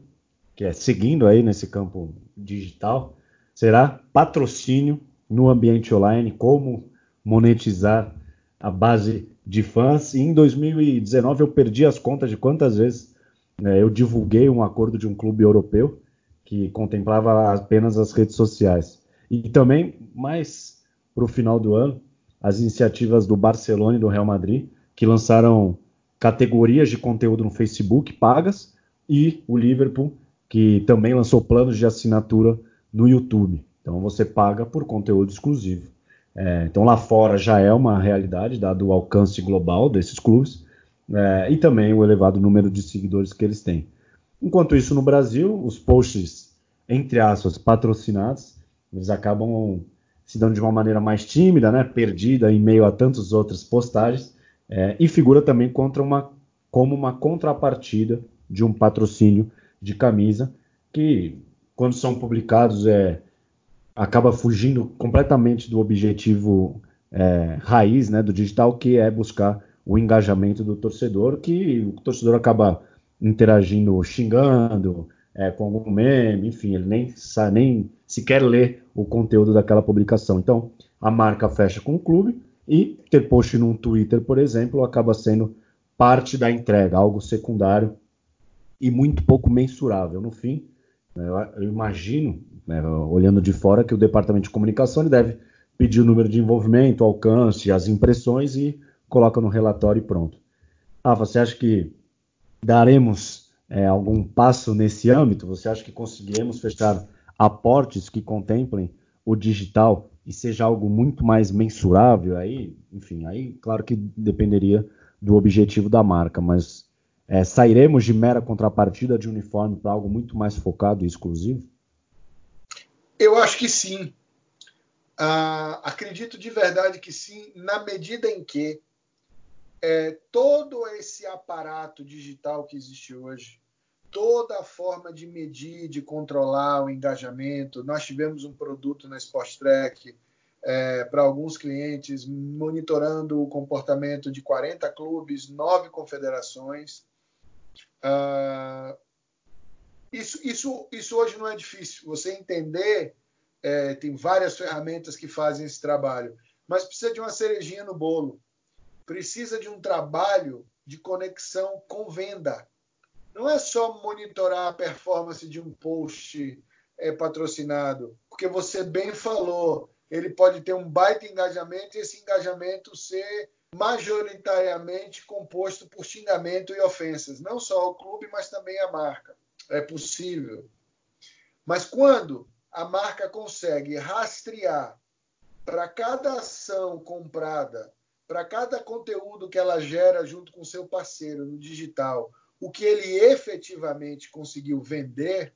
que é seguindo aí nesse campo digital, será patrocínio no ambiente online, como monetizar a base de fãs. E em 2019 eu perdi as contas de quantas vezes né, eu divulguei um acordo de um clube europeu que contemplava apenas as redes sociais. E também, mais para o final do ano, as iniciativas do Barcelona e do Real Madrid, que lançaram categorias de conteúdo no Facebook pagas, e o Liverpool, que também lançou planos de assinatura no YouTube. Então você paga por conteúdo exclusivo. É, então lá fora já é uma realidade, dado o alcance global desses clubes é, e também o elevado número de seguidores que eles têm. Enquanto isso, no Brasil, os posts, entre aspas, patrocinados, eles acabam se dando de uma maneira mais tímida, né, perdida em meio a tantas outras postagens, é, e figura também contra uma, como uma contrapartida de um patrocínio de camisa, que quando são publicados é, acaba fugindo completamente do objetivo é, raiz né, do digital, que é buscar o engajamento do torcedor, que o torcedor acaba interagindo, xingando, é, com algum meme, enfim, ele nem, nem sequer lê o conteúdo daquela publicação. Então, a marca fecha com o clube e ter post num Twitter, por exemplo, acaba sendo parte da entrega, algo secundário e muito pouco mensurável. No fim, eu imagino, né, olhando de fora, que o departamento de comunicação ele deve pedir o número de envolvimento, alcance, as impressões e coloca no relatório e pronto. Ah, você acha que daremos é, algum passo nesse âmbito? Você acha que conseguiremos fechar aportes que contemplem o digital e seja algo muito mais mensurável? Aí, enfim, aí claro que dependeria do objetivo da marca, mas é, sairemos de mera contrapartida de uniforme para algo muito mais focado e exclusivo? Eu acho que sim. Ah, acredito de verdade que sim, na medida em que é, todo esse aparato digital que existe hoje, toda a forma de medir, de controlar o engajamento. Nós tivemos um produto na Sport Track é, para alguns clientes, monitorando o comportamento de 40 clubes, nove confederações. Uh, isso, isso, isso hoje não é difícil. Você entender, é, tem várias ferramentas que fazem esse trabalho, mas precisa de uma cerejinha no bolo precisa de um trabalho de conexão com venda. Não é só monitorar a performance de um post é, patrocinado, porque você bem falou, ele pode ter um baita engajamento e esse engajamento ser majoritariamente composto por xingamento e ofensas, não só o clube, mas também a marca. É possível. Mas quando a marca consegue rastrear para cada ação comprada para cada conteúdo que ela gera junto com seu parceiro no digital, o que ele efetivamente conseguiu vender,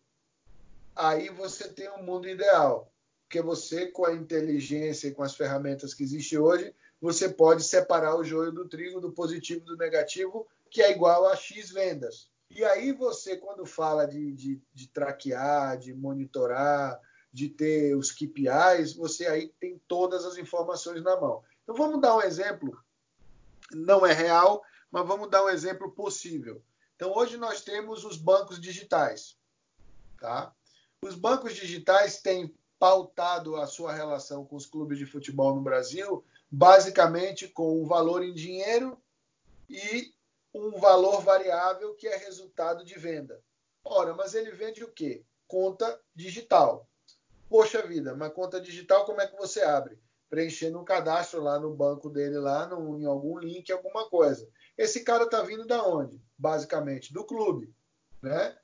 aí você tem um mundo ideal. Porque você, com a inteligência e com as ferramentas que existem hoje, você pode separar o joio do trigo, do positivo do negativo, que é igual a X vendas. E aí você, quando fala de, de, de traquear, de monitorar, de ter os KPIs, você aí tem todas as informações na mão. Então vamos dar um exemplo, não é real, mas vamos dar um exemplo possível. Então hoje nós temos os bancos digitais, tá? Os bancos digitais têm pautado a sua relação com os clubes de futebol no Brasil basicamente com um valor em dinheiro e um valor variável que é resultado de venda. Ora, mas ele vende o quê? Conta digital. Poxa vida, mas conta digital como é que você abre? preenchendo um cadastro lá no banco dele, lá no, em algum link, alguma coisa. Esse cara está vindo da onde? Basicamente, do clube, né?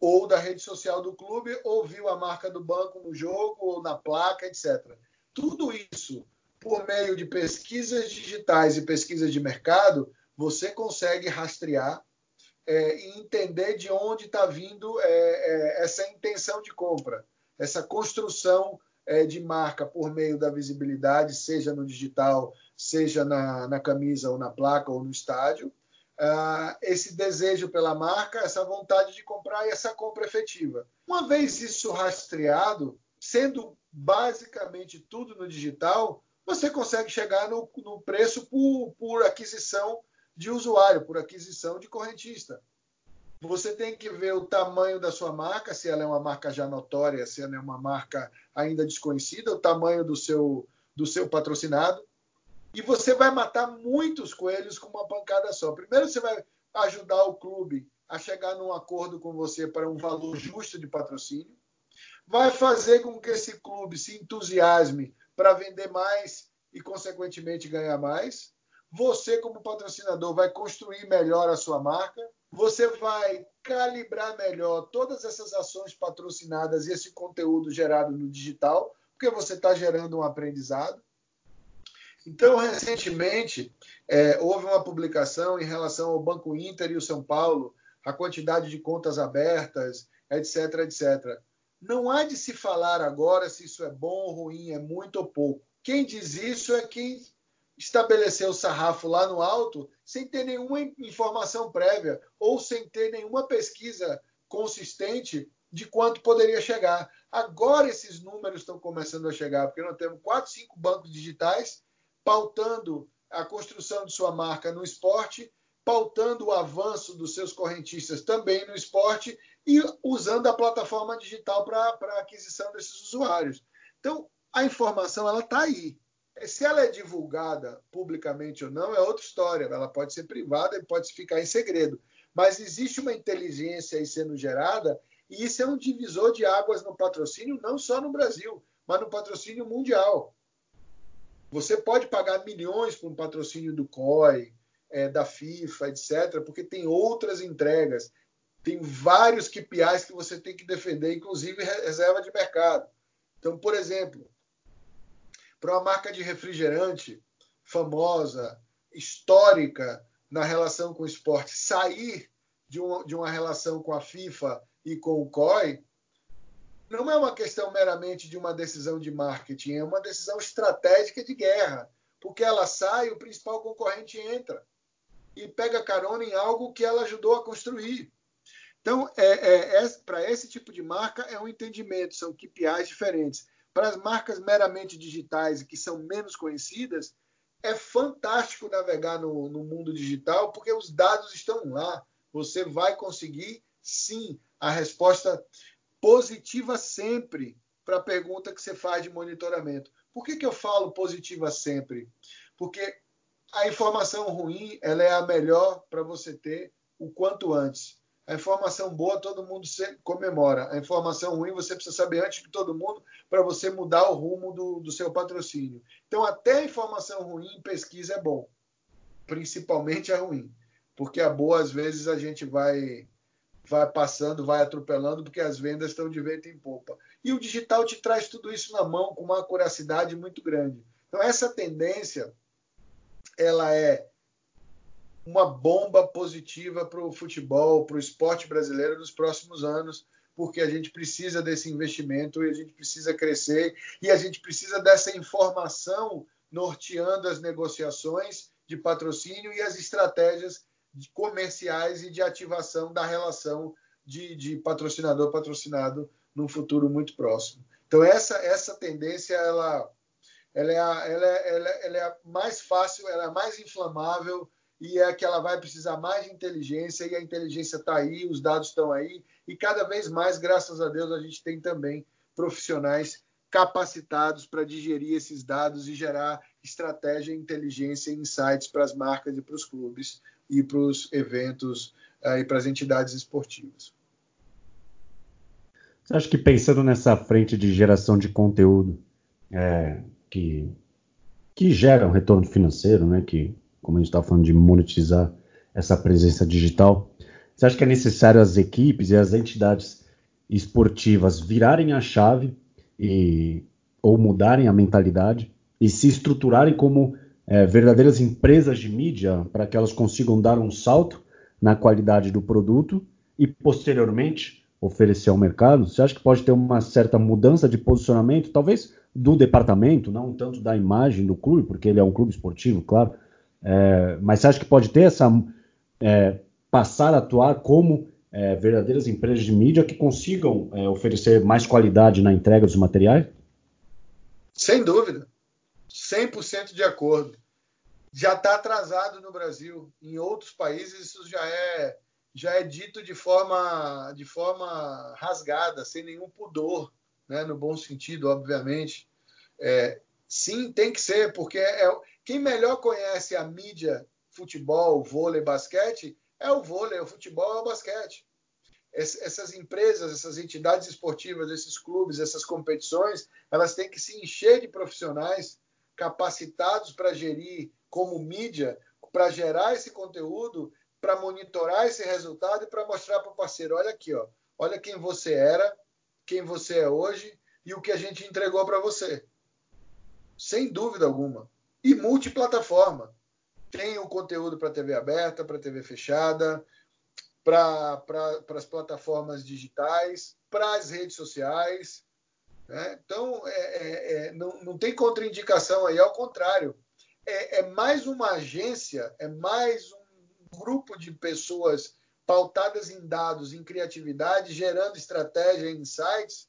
Ou da rede social do clube, ou viu a marca do banco no jogo, ou na placa, etc. Tudo isso, por meio de pesquisas digitais e pesquisas de mercado, você consegue rastrear é, e entender de onde está vindo é, é, essa intenção de compra, essa construção é, de marca por meio da visibilidade, seja no digital, seja na, na camisa ou na placa ou no estádio. Uh, esse desejo pela marca, essa vontade de comprar e essa compra efetiva. Uma vez isso rastreado, sendo basicamente tudo no digital, você consegue chegar no, no preço por, por aquisição de usuário, por aquisição de correntista. Você tem que ver o tamanho da sua marca, se ela é uma marca já notória, se ela é uma marca ainda desconhecida, o tamanho do seu, do seu patrocinado. E você vai matar muitos coelhos com uma pancada só. Primeiro, você vai ajudar o clube a chegar num acordo com você para um valor justo de patrocínio. Vai fazer com que esse clube se entusiasme para vender mais e, consequentemente, ganhar mais. Você, como patrocinador, vai construir melhor a sua marca. Você vai calibrar melhor todas essas ações patrocinadas e esse conteúdo gerado no digital, porque você está gerando um aprendizado. Então, recentemente, é, houve uma publicação em relação ao Banco Inter e o São Paulo, a quantidade de contas abertas, etc, etc. Não há de se falar agora se isso é bom ou ruim, é muito ou pouco. Quem diz isso é quem estabeleceu o sarrafo lá no alto sem ter nenhuma informação prévia ou sem ter nenhuma pesquisa consistente de quanto poderia chegar. Agora esses números estão começando a chegar, porque nós temos quatro, cinco bancos digitais pautando a construção de sua marca no esporte, pautando o avanço dos seus correntistas também no esporte e usando a plataforma digital para aquisição desses usuários. Então, a informação ela está aí. Se ela é divulgada publicamente ou não é outra história. Ela pode ser privada e pode ficar em segredo. Mas existe uma inteligência aí sendo gerada e isso é um divisor de águas no patrocínio, não só no Brasil, mas no patrocínio mundial. Você pode pagar milhões por um patrocínio do COI, é, da FIFA, etc., porque tem outras entregas. Tem vários KPIs que você tem que defender, inclusive reserva de mercado. Então, por exemplo, para uma marca de refrigerante famosa, histórica na relação com o esporte, sair de uma, de uma relação com a FIFA e com o COI, não é uma questão meramente de uma decisão de marketing, é uma decisão estratégica de guerra, porque ela sai, o principal concorrente entra e pega carona em algo que ela ajudou a construir. Então, é, é, é para esse tipo de marca, é um entendimento, são KPIs diferentes. Para as marcas meramente digitais que são menos conhecidas, é fantástico navegar no, no mundo digital, porque os dados estão lá. Você vai conseguir, sim, a resposta positiva sempre para a pergunta que você faz de monitoramento. Por que, que eu falo positiva sempre? Porque a informação ruim ela é a melhor para você ter o quanto antes. A informação boa todo mundo comemora. A informação ruim você precisa saber antes de todo mundo para você mudar o rumo do, do seu patrocínio. Então, até a informação ruim em pesquisa é bom. Principalmente a ruim. Porque a boa, às vezes, a gente vai vai passando, vai atropelando, porque as vendas estão de vento em popa. E o digital te traz tudo isso na mão com uma acuracidade muito grande. Então essa tendência, ela é uma bomba positiva para o futebol, para o esporte brasileiro nos próximos anos, porque a gente precisa desse investimento e a gente precisa crescer e a gente precisa dessa informação norteando as negociações de patrocínio e as estratégias comerciais e de ativação da relação de, de patrocinador patrocinado num futuro muito próximo. Então essa essa tendência ela ela é, a, ela, é, ela, é, ela é mais fácil, ela é mais inflamável e é que ela vai precisar mais de inteligência e a inteligência está aí, os dados estão aí e cada vez mais, graças a Deus, a gente tem também profissionais capacitados para digerir esses dados e gerar estratégia, inteligência e insights para as marcas e para os clubes e para os eventos uh, e para as entidades esportivas. Você acha que pensando nessa frente de geração de conteúdo é, que, que gera um retorno financeiro, né, que, como a gente estava falando de monetizar essa presença digital, você acha que é necessário as equipes e as entidades esportivas virarem a chave e, ou mudarem a mentalidade e se estruturarem como é, verdadeiras empresas de mídia para que elas consigam dar um salto na qualidade do produto e posteriormente oferecer ao mercado? Você acha que pode ter uma certa mudança de posicionamento, talvez do departamento, não tanto da imagem do clube, porque ele é um clube esportivo, claro, é, mas você acha que pode ter essa é, passar a atuar como é, verdadeiras empresas de mídia que consigam é, oferecer mais qualidade na entrega dos materiais? Sem dúvida. 100% de acordo. Já está atrasado no Brasil. Em outros países isso já é já é dito de forma de forma rasgada, sem nenhum pudor, né? no bom sentido, obviamente. É, sim, tem que ser, porque é, quem melhor conhece a mídia futebol, vôlei, basquete é o vôlei, o futebol é o basquete. Essas empresas, essas entidades esportivas, esses clubes, essas competições, elas têm que se encher de profissionais capacitados para gerir como mídia, para gerar esse conteúdo, para monitorar esse resultado e para mostrar para o parceiro, olha aqui, ó, olha quem você era, quem você é hoje e o que a gente entregou para você. Sem dúvida alguma. E multiplataforma. Tem o conteúdo para TV aberta, para TV fechada, para pra, as plataformas digitais, para as redes sociais. Né? Então, é, é, é, não, não tem contraindicação aí, ao contrário. É, é mais uma agência, é mais um grupo de pessoas pautadas em dados, em criatividade, gerando estratégia insights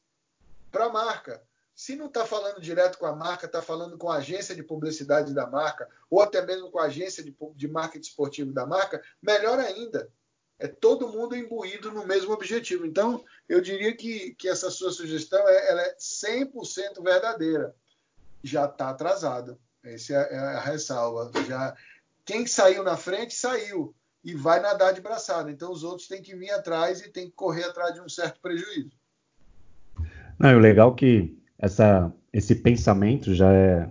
para a marca. Se não está falando direto com a marca, está falando com a agência de publicidade da marca, ou até mesmo com a agência de, de marketing esportivo da marca, melhor ainda. É todo mundo imbuído no mesmo objetivo. Então, eu diria que, que essa sua sugestão é, ela é 100% verdadeira. Já está atrasada. Essa é, é a ressalva. Já, quem saiu na frente, saiu. E vai nadar de braçada. Então, os outros têm que vir atrás e têm que correr atrás de um certo prejuízo. Não, o legal é que essa, esse pensamento já é,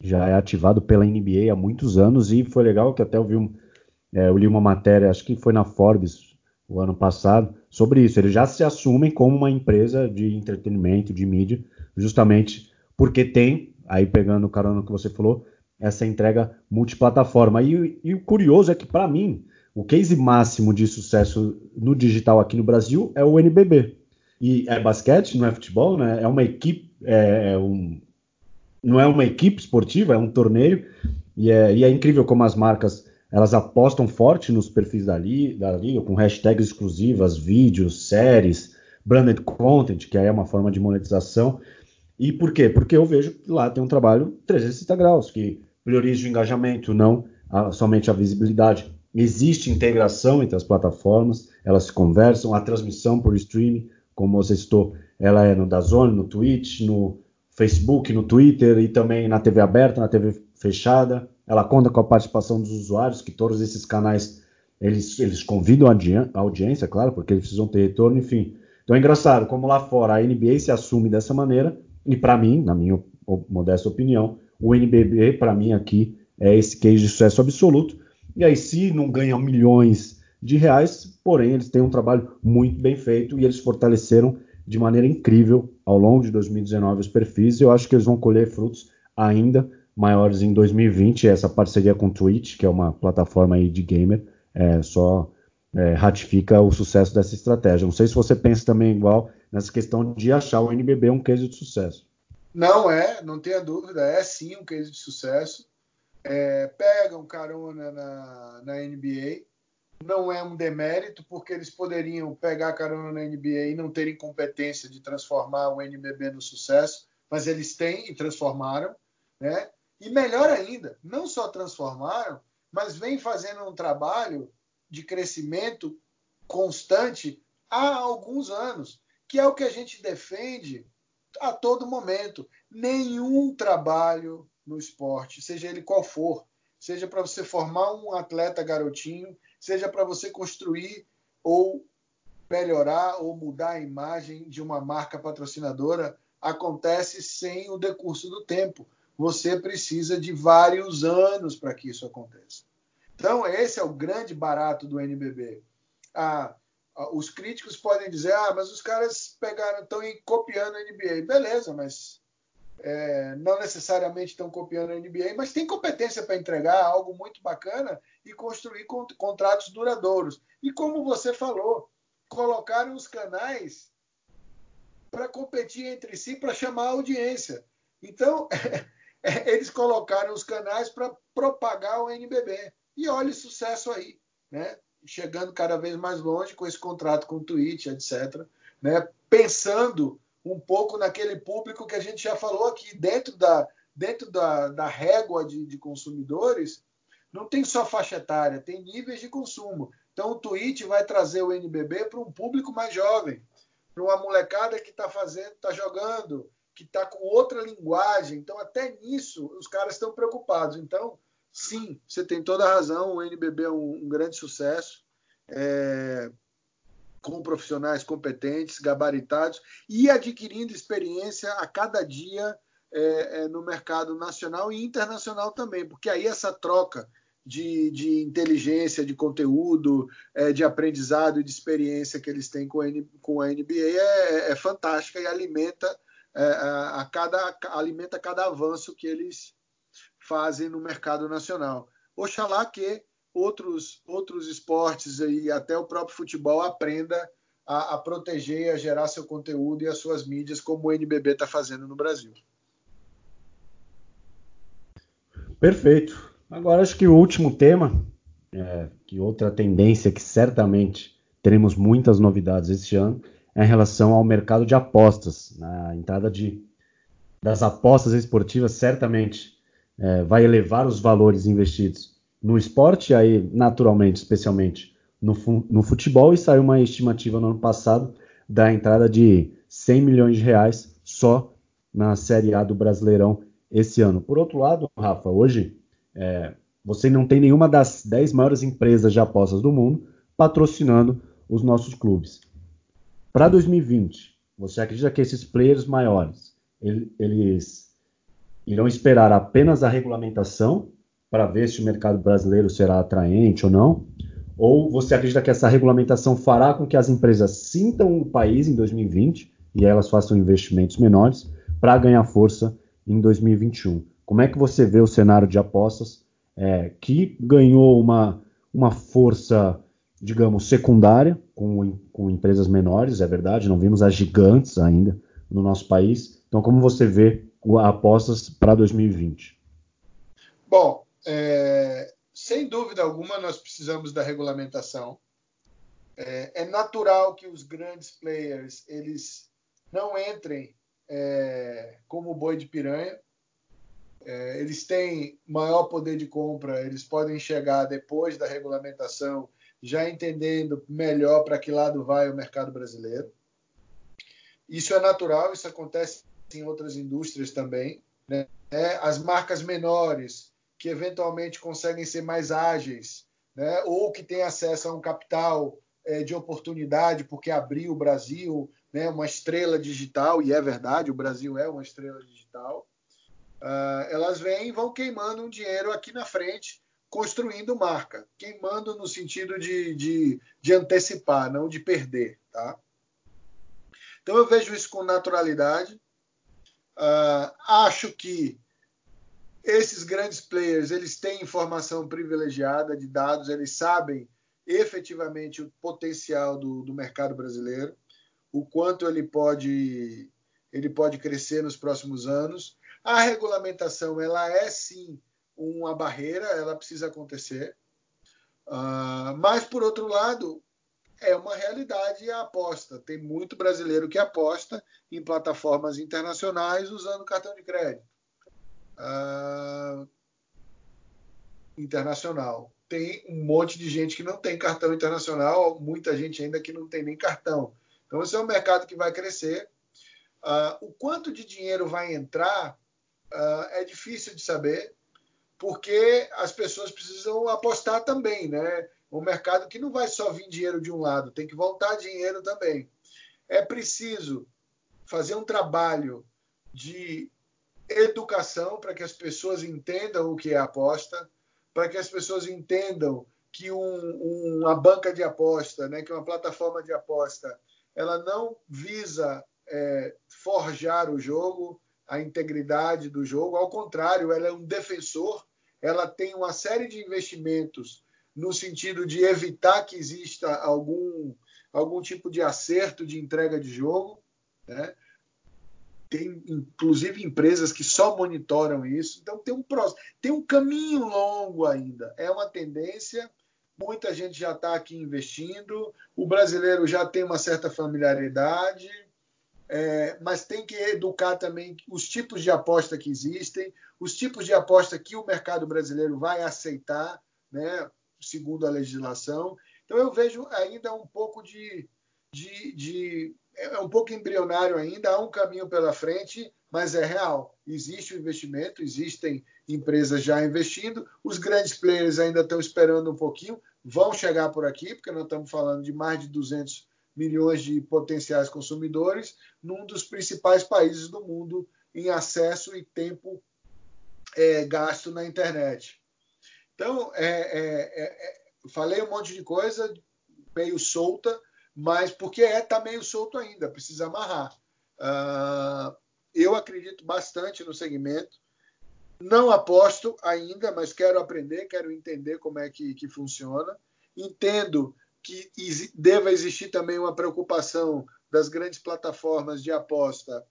já é ativado pela NBA há muitos anos e foi legal que até eu vi um, é, eu li uma matéria, acho que foi na Forbes o ano passado, sobre isso. Eles já se assumem como uma empresa de entretenimento, de mídia, justamente porque tem, aí pegando o carona que você falou, essa entrega multiplataforma. E, e o curioso é que, para mim, o case máximo de sucesso no digital aqui no Brasil é o NBB. E é basquete, não é futebol, né? É uma equipe, é, é um, não é uma equipe esportiva, é um torneio. E é, e é incrível como as marcas elas apostam forte nos perfis da, li, da liga, com hashtags exclusivas, vídeos, séries, branded content, que aí é uma forma de monetização. E por quê? Porque eu vejo que lá tem um trabalho 360 graus, que prioriza o engajamento, não a, somente a visibilidade. Existe integração entre as plataformas, elas se conversam, a transmissão por streaming, como você citou, ela é no Dazone, no Twitch, no Facebook, no Twitter e também na TV aberta, na TV fechada. Ela conta com a participação dos usuários, que todos esses canais eles, eles convidam a audiência, claro, porque eles precisam ter retorno, enfim. Então é engraçado como lá fora a NBA se assume dessa maneira e para mim, na minha modesta opinião, o NBB para mim aqui é esse case de sucesso absoluto. E aí se não ganham milhões de reais, porém eles têm um trabalho muito bem feito e eles fortaleceram de maneira incrível ao longo de 2019 os perfis. E eu acho que eles vão colher frutos ainda maiores em 2020. Essa parceria com Twitch, que é uma plataforma aí de gamer, é, só é, ratifica o sucesso dessa estratégia. Não sei se você pensa também igual nessa questão de achar o NBB um case de sucesso. Não é, não tenha dúvida, é sim um case de sucesso. É, pegam carona na, na NBA, não é um demérito, porque eles poderiam pegar carona na NBA e não terem competência de transformar o NBB no sucesso, mas eles têm e transformaram, né? E melhor ainda, não só transformaram, mas vem fazendo um trabalho de crescimento constante há alguns anos, que é o que a gente defende a todo momento. Nenhum trabalho no esporte, seja ele qual for, seja para você formar um atleta garotinho, seja para você construir ou melhorar ou mudar a imagem de uma marca patrocinadora, acontece sem o decurso do tempo. Você precisa de vários anos para que isso aconteça. Então, esse é o grande barato do NBB. Ah, os críticos podem dizer, ah, mas os caras pegaram, estão copiando a NBA. Beleza, mas é, não necessariamente estão copiando a NBA, mas tem competência para entregar algo muito bacana e construir contratos duradouros. E como você falou, colocaram os canais para competir entre si, para chamar a audiência. Então, <laughs> eles colocaram os canais para propagar o NBB. E olha o sucesso aí, né? chegando cada vez mais longe com esse contrato com o Twitch, etc. Né? Pensando um pouco naquele público que a gente já falou aqui, dentro da, dentro da, da régua de, de consumidores, não tem só faixa etária, tem níveis de consumo. Então o Twitch vai trazer o NBB para um público mais jovem, para uma molecada que está fazendo, está jogando, que está com outra linguagem. Então, até nisso, os caras estão preocupados. Então, sim, você tem toda a razão. O NBB é um, um grande sucesso. É, com profissionais competentes, gabaritados e adquirindo experiência a cada dia é, é, no mercado nacional e internacional também, porque aí essa troca de, de inteligência, de conteúdo, é, de aprendizado e de experiência que eles têm com a, com a NBA é, é, fantástica e alimenta é, a cada alimenta cada avanço que eles fazem no mercado nacional. Oxalá que outros, outros esportes e até o próprio futebol aprenda a, a proteger, a gerar seu conteúdo e as suas mídias, como o NBB está fazendo no Brasil. Perfeito. Agora acho que o último tema, é, que outra tendência que certamente teremos muitas novidades este ano, é em relação ao mercado de apostas. A entrada de, das apostas esportivas certamente é, vai elevar os valores investidos no esporte, aí naturalmente, especialmente no, no futebol, e saiu uma estimativa no ano passado da entrada de 100 milhões de reais só na Série A do Brasileirão esse ano. Por outro lado, Rafa, hoje é, você não tem nenhuma das 10 maiores empresas de apostas do mundo patrocinando os nossos clubes. Para 2020, você acredita que esses players maiores eles irão esperar apenas a regulamentação para ver se o mercado brasileiro será atraente ou não? Ou você acredita que essa regulamentação fará com que as empresas sintam o país em 2020 e elas façam investimentos menores para ganhar força em 2021? Como é que você vê o cenário de apostas é, que ganhou uma, uma força, digamos, secundária com, com empresas menores, é verdade, não vimos as gigantes ainda no nosso país. Então, como você vê apostas para 2020? Bom, é, sem dúvida alguma, nós precisamos da regulamentação. É, é, natural que os grandes players eles não entrem é, como boi de piranha. É, eles têm maior poder de compra, eles podem chegar depois da regulamentação, já entendendo melhor para que lado vai o mercado brasileiro. Isso é natural, isso acontece em outras indústrias também. Né? É, as marcas menores que eventualmente conseguem ser mais ágeis, né? ou que têm acesso a um capital é, de oportunidade, porque abriu o Brasil né, uma estrela digital, e é verdade, o Brasil é uma estrela digital, uh, elas vêm e vão queimando um dinheiro aqui na frente, construindo marca, queimando no sentido de, de, de antecipar, não de perder. Tá? Então eu vejo isso com naturalidade. Uh, acho que esses grandes players, eles têm informação privilegiada de dados, eles sabem efetivamente o potencial do, do mercado brasileiro, o quanto ele pode, ele pode crescer nos próximos anos. A regulamentação, ela é sim uma barreira, ela precisa acontecer. Uh, mas, por outro lado, é uma realidade a aposta. Tem muito brasileiro que aposta em plataformas internacionais usando cartão de crédito uh, internacional. Tem um monte de gente que não tem cartão internacional, muita gente ainda que não tem nem cartão. Então, esse é um mercado que vai crescer. Uh, o quanto de dinheiro vai entrar uh, é difícil de saber, porque as pessoas precisam apostar também, né? Um mercado que não vai só vir dinheiro de um lado, tem que voltar dinheiro também. É preciso fazer um trabalho de educação para que as pessoas entendam o que é aposta, para que as pessoas entendam que um, uma banca de aposta, né, que uma plataforma de aposta, ela não visa é, forjar o jogo, a integridade do jogo, ao contrário, ela é um defensor, ela tem uma série de investimentos no sentido de evitar que exista algum, algum tipo de acerto de entrega de jogo, né? tem inclusive empresas que só monitoram isso. Então tem um tem um caminho longo ainda. É uma tendência. Muita gente já está aqui investindo. O brasileiro já tem uma certa familiaridade, é, mas tem que educar também os tipos de aposta que existem, os tipos de aposta que o mercado brasileiro vai aceitar, né, segundo a legislação. Então eu vejo ainda um pouco de, de, de é, um pouco embrionário ainda, há um caminho pela frente, mas é real. Existe o investimento, existem empresas já investindo, os grandes players ainda estão esperando um pouquinho, vão chegar por aqui, porque nós estamos falando de mais de 200 milhões de potenciais consumidores, num dos principais países do mundo em acesso e tempo é, gasto na internet. Então, é, é, é, falei um monte de coisa meio solta, mas porque é tá meio solto ainda, precisa amarrar. Uh, eu acredito bastante no segmento. Não aposto ainda, mas quero aprender, quero entender como é que, que funciona. Entendo que deva existir também uma preocupação das grandes plataformas de aposta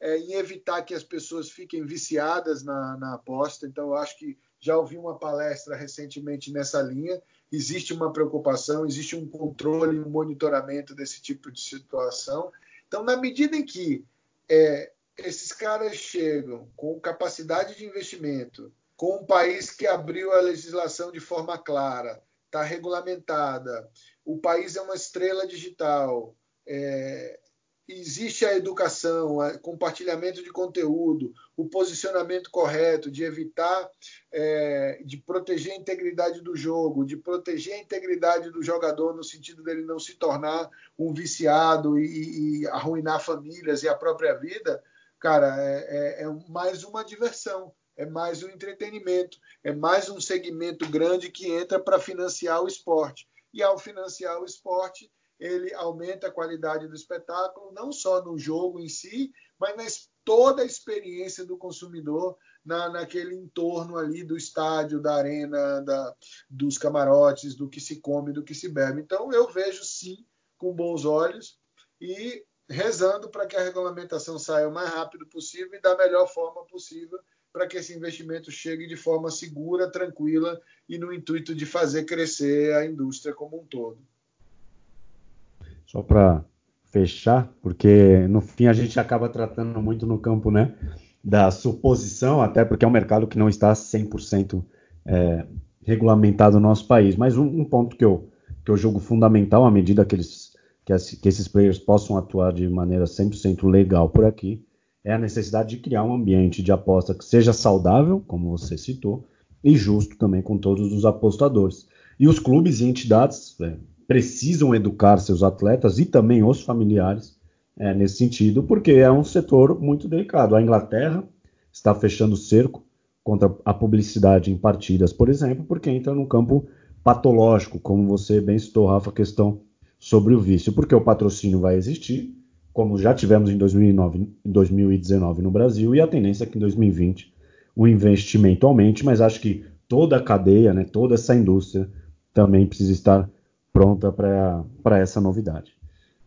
é, em evitar que as pessoas fiquem viciadas na, na aposta. Então, eu acho que já ouvi uma palestra recentemente nessa linha. Existe uma preocupação, existe um controle, um monitoramento desse tipo de situação. Então, na medida em que é, esses caras chegam com capacidade de investimento, com um país que abriu a legislação de forma clara, está regulamentada, o país é uma estrela digital, é, existe a educação, o compartilhamento de conteúdo, o posicionamento correto, de evitar, é, de proteger a integridade do jogo, de proteger a integridade do jogador no sentido dele não se tornar um viciado e, e arruinar famílias e a própria vida, cara, é, é, é mais uma diversão é mais um entretenimento, é mais um segmento grande que entra para financiar o esporte. E ao financiar o esporte, ele aumenta a qualidade do espetáculo, não só no jogo em si, mas na toda a experiência do consumidor na, naquele entorno ali do estádio, da arena, da, dos camarotes, do que se come, do que se bebe. Então eu vejo sim com bons olhos e rezando para que a regulamentação saia o mais rápido possível e da melhor forma possível para que esse investimento chegue de forma segura, tranquila e no intuito de fazer crescer a indústria como um todo. Só para fechar, porque no fim a gente acaba tratando muito no campo né, da suposição, até porque é um mercado que não está 100% é, regulamentado no nosso país. Mas um, um, ponto que eu, que eu julgo fundamental, à medida que, eles, que, as, que esses players possam atuar de maneira 100% legal por aqui, é a necessidade de criar um ambiente de aposta que seja saudável, como você citou, e justo também com todos os apostadores. E os clubes e entidades, é, precisam educar seus atletas e também os familiares é, nesse sentido, porque é um setor muito delicado. A Inglaterra está fechando o cerco contra a publicidade em partidas, por exemplo, porque entra num campo patológico, como você bem citou, Rafa, a questão sobre o vício, porque o patrocínio vai existir, como já tivemos em 2009, 2019 no Brasil, e a tendência é que em 2020 o investimento aumente, mas acho que toda a cadeia, né, toda essa indústria também precisa estar pronta para essa novidade.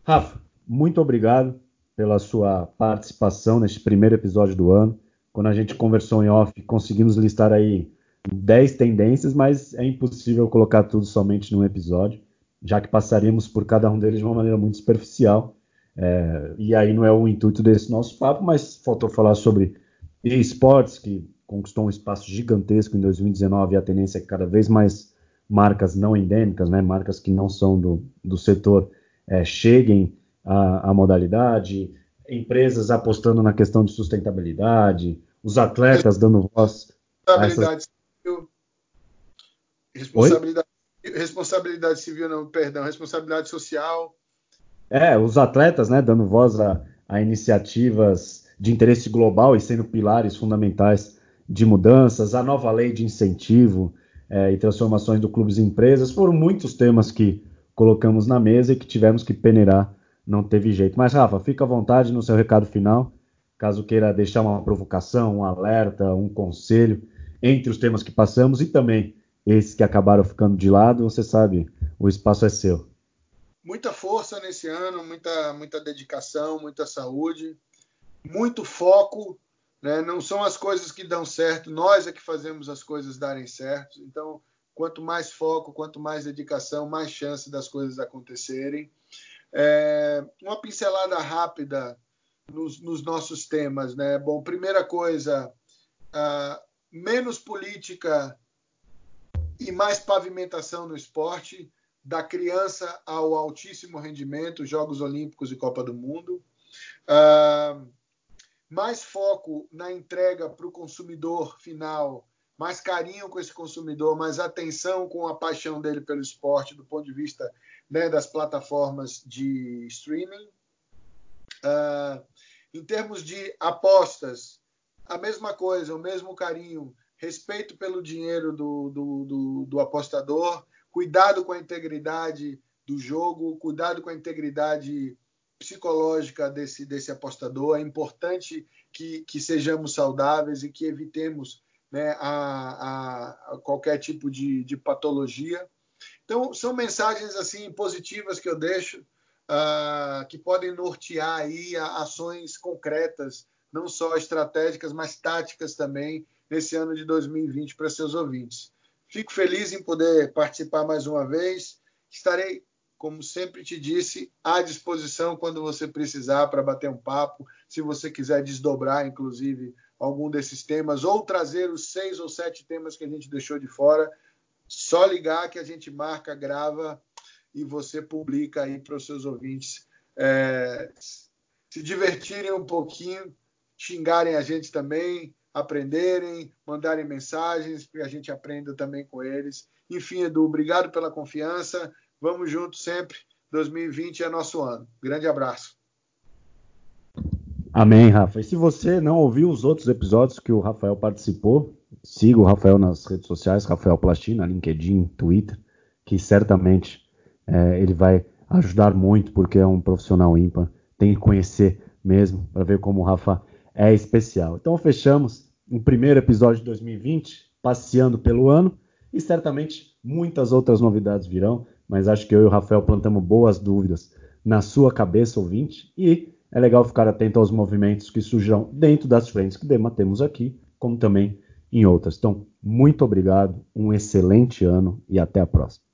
Rafa, muito obrigado pela sua participação neste primeiro episódio do ano. Quando a gente conversou em off, conseguimos listar aí 10 tendências, mas é impossível colocar tudo somente num episódio, já que passaríamos por cada um deles de uma maneira muito superficial. É, e aí não é o intuito desse nosso papo, mas faltou falar sobre esportes, que conquistou um espaço gigantesco em 2019 e a tendência é que cada vez mais marcas não endêmicas, né, marcas que não são do, do setor, é, cheguem à, à modalidade, empresas apostando na questão de sustentabilidade, os atletas dando voz. Responsabilidade essas... civil. Responsabilidade, responsabilidade civil, não, perdão, responsabilidade social. É, os atletas, né, dando voz a, a iniciativas de interesse global e sendo pilares fundamentais de mudanças, a nova lei de incentivo, é, e transformações do clubes e empresas. Foram muitos temas que colocamos na mesa e que tivemos que peneirar, não teve jeito. Mas, Rafa, fica à vontade no seu recado final, caso queira deixar uma provocação, um alerta, um conselho entre os temas que passamos e também esses que acabaram ficando de lado, você sabe, o espaço é seu. Muita força nesse ano, muita, muita dedicação, muita saúde, muito foco né? Não são as coisas que dão certo, nós é que fazemos as coisas darem certo. Então, quanto mais foco, quanto mais dedicação, mais chance das coisas acontecerem. É, uma pincelada rápida nos, nos, nossos temas. Né? Bom, primeira coisa, uh, menos política e mais pavimentação no esporte. Da criança ao altíssimo rendimento, Jogos Olímpicos e Copa do Mundo. Uh, mais foco na entrega para o consumidor final, mais carinho com esse consumidor, mais atenção com a paixão dele pelo esporte do ponto de vista né, das plataformas de streaming. Uh, em termos de apostas, a mesma coisa, o mesmo carinho, respeito pelo dinheiro do, do, do, do apostador, cuidado com a integridade do jogo, cuidado com a integridade psicológica desse, desse apostador. É importante que, que sejamos saudáveis e que evitemos né, a, a, a, qualquer tipo de, de, patologia. Então, são mensagens assim positivas que eu deixo, uh, que podem nortear aí ações concretas, não só estratégicas, mas táticas também, nesse ano de 2020 para seus ouvintes. Fico feliz em poder participar mais uma vez. Estarei como sempre te disse, à disposição quando você precisar para bater um papo. Se você quiser desdobrar, inclusive, algum desses temas ou trazer os seis ou sete temas que a gente deixou de fora, só ligar que a gente marca, grava e você publica aí para os seus ouvintes é, se divertirem um pouquinho, xingarem a gente também, aprenderem, mandarem mensagens, para a gente aprenda também com eles. Enfim, Edu, obrigado pela confiança. Vamos juntos sempre. 2020 é nosso ano. Grande abraço. Amém, Rafa. E se você não ouviu os outros episódios que o Rafael participou, siga o Rafael nas redes sociais, Rafael Plastina, LinkedIn, Twitter, que certamente é, ele vai ajudar muito, porque é um profissional ímpar. Tem que conhecer mesmo, para ver como o Rafa é especial. Então, fechamos o primeiro episódio de 2020, passeando pelo ano, e certamente muitas outras novidades virão mas acho que eu e o Rafael plantamos boas dúvidas na sua cabeça, ouvinte, e é legal ficar atento aos movimentos que surgirão dentro das frentes que debatemos aqui, como também em outras. Então, muito obrigado, um excelente ano e até a próxima.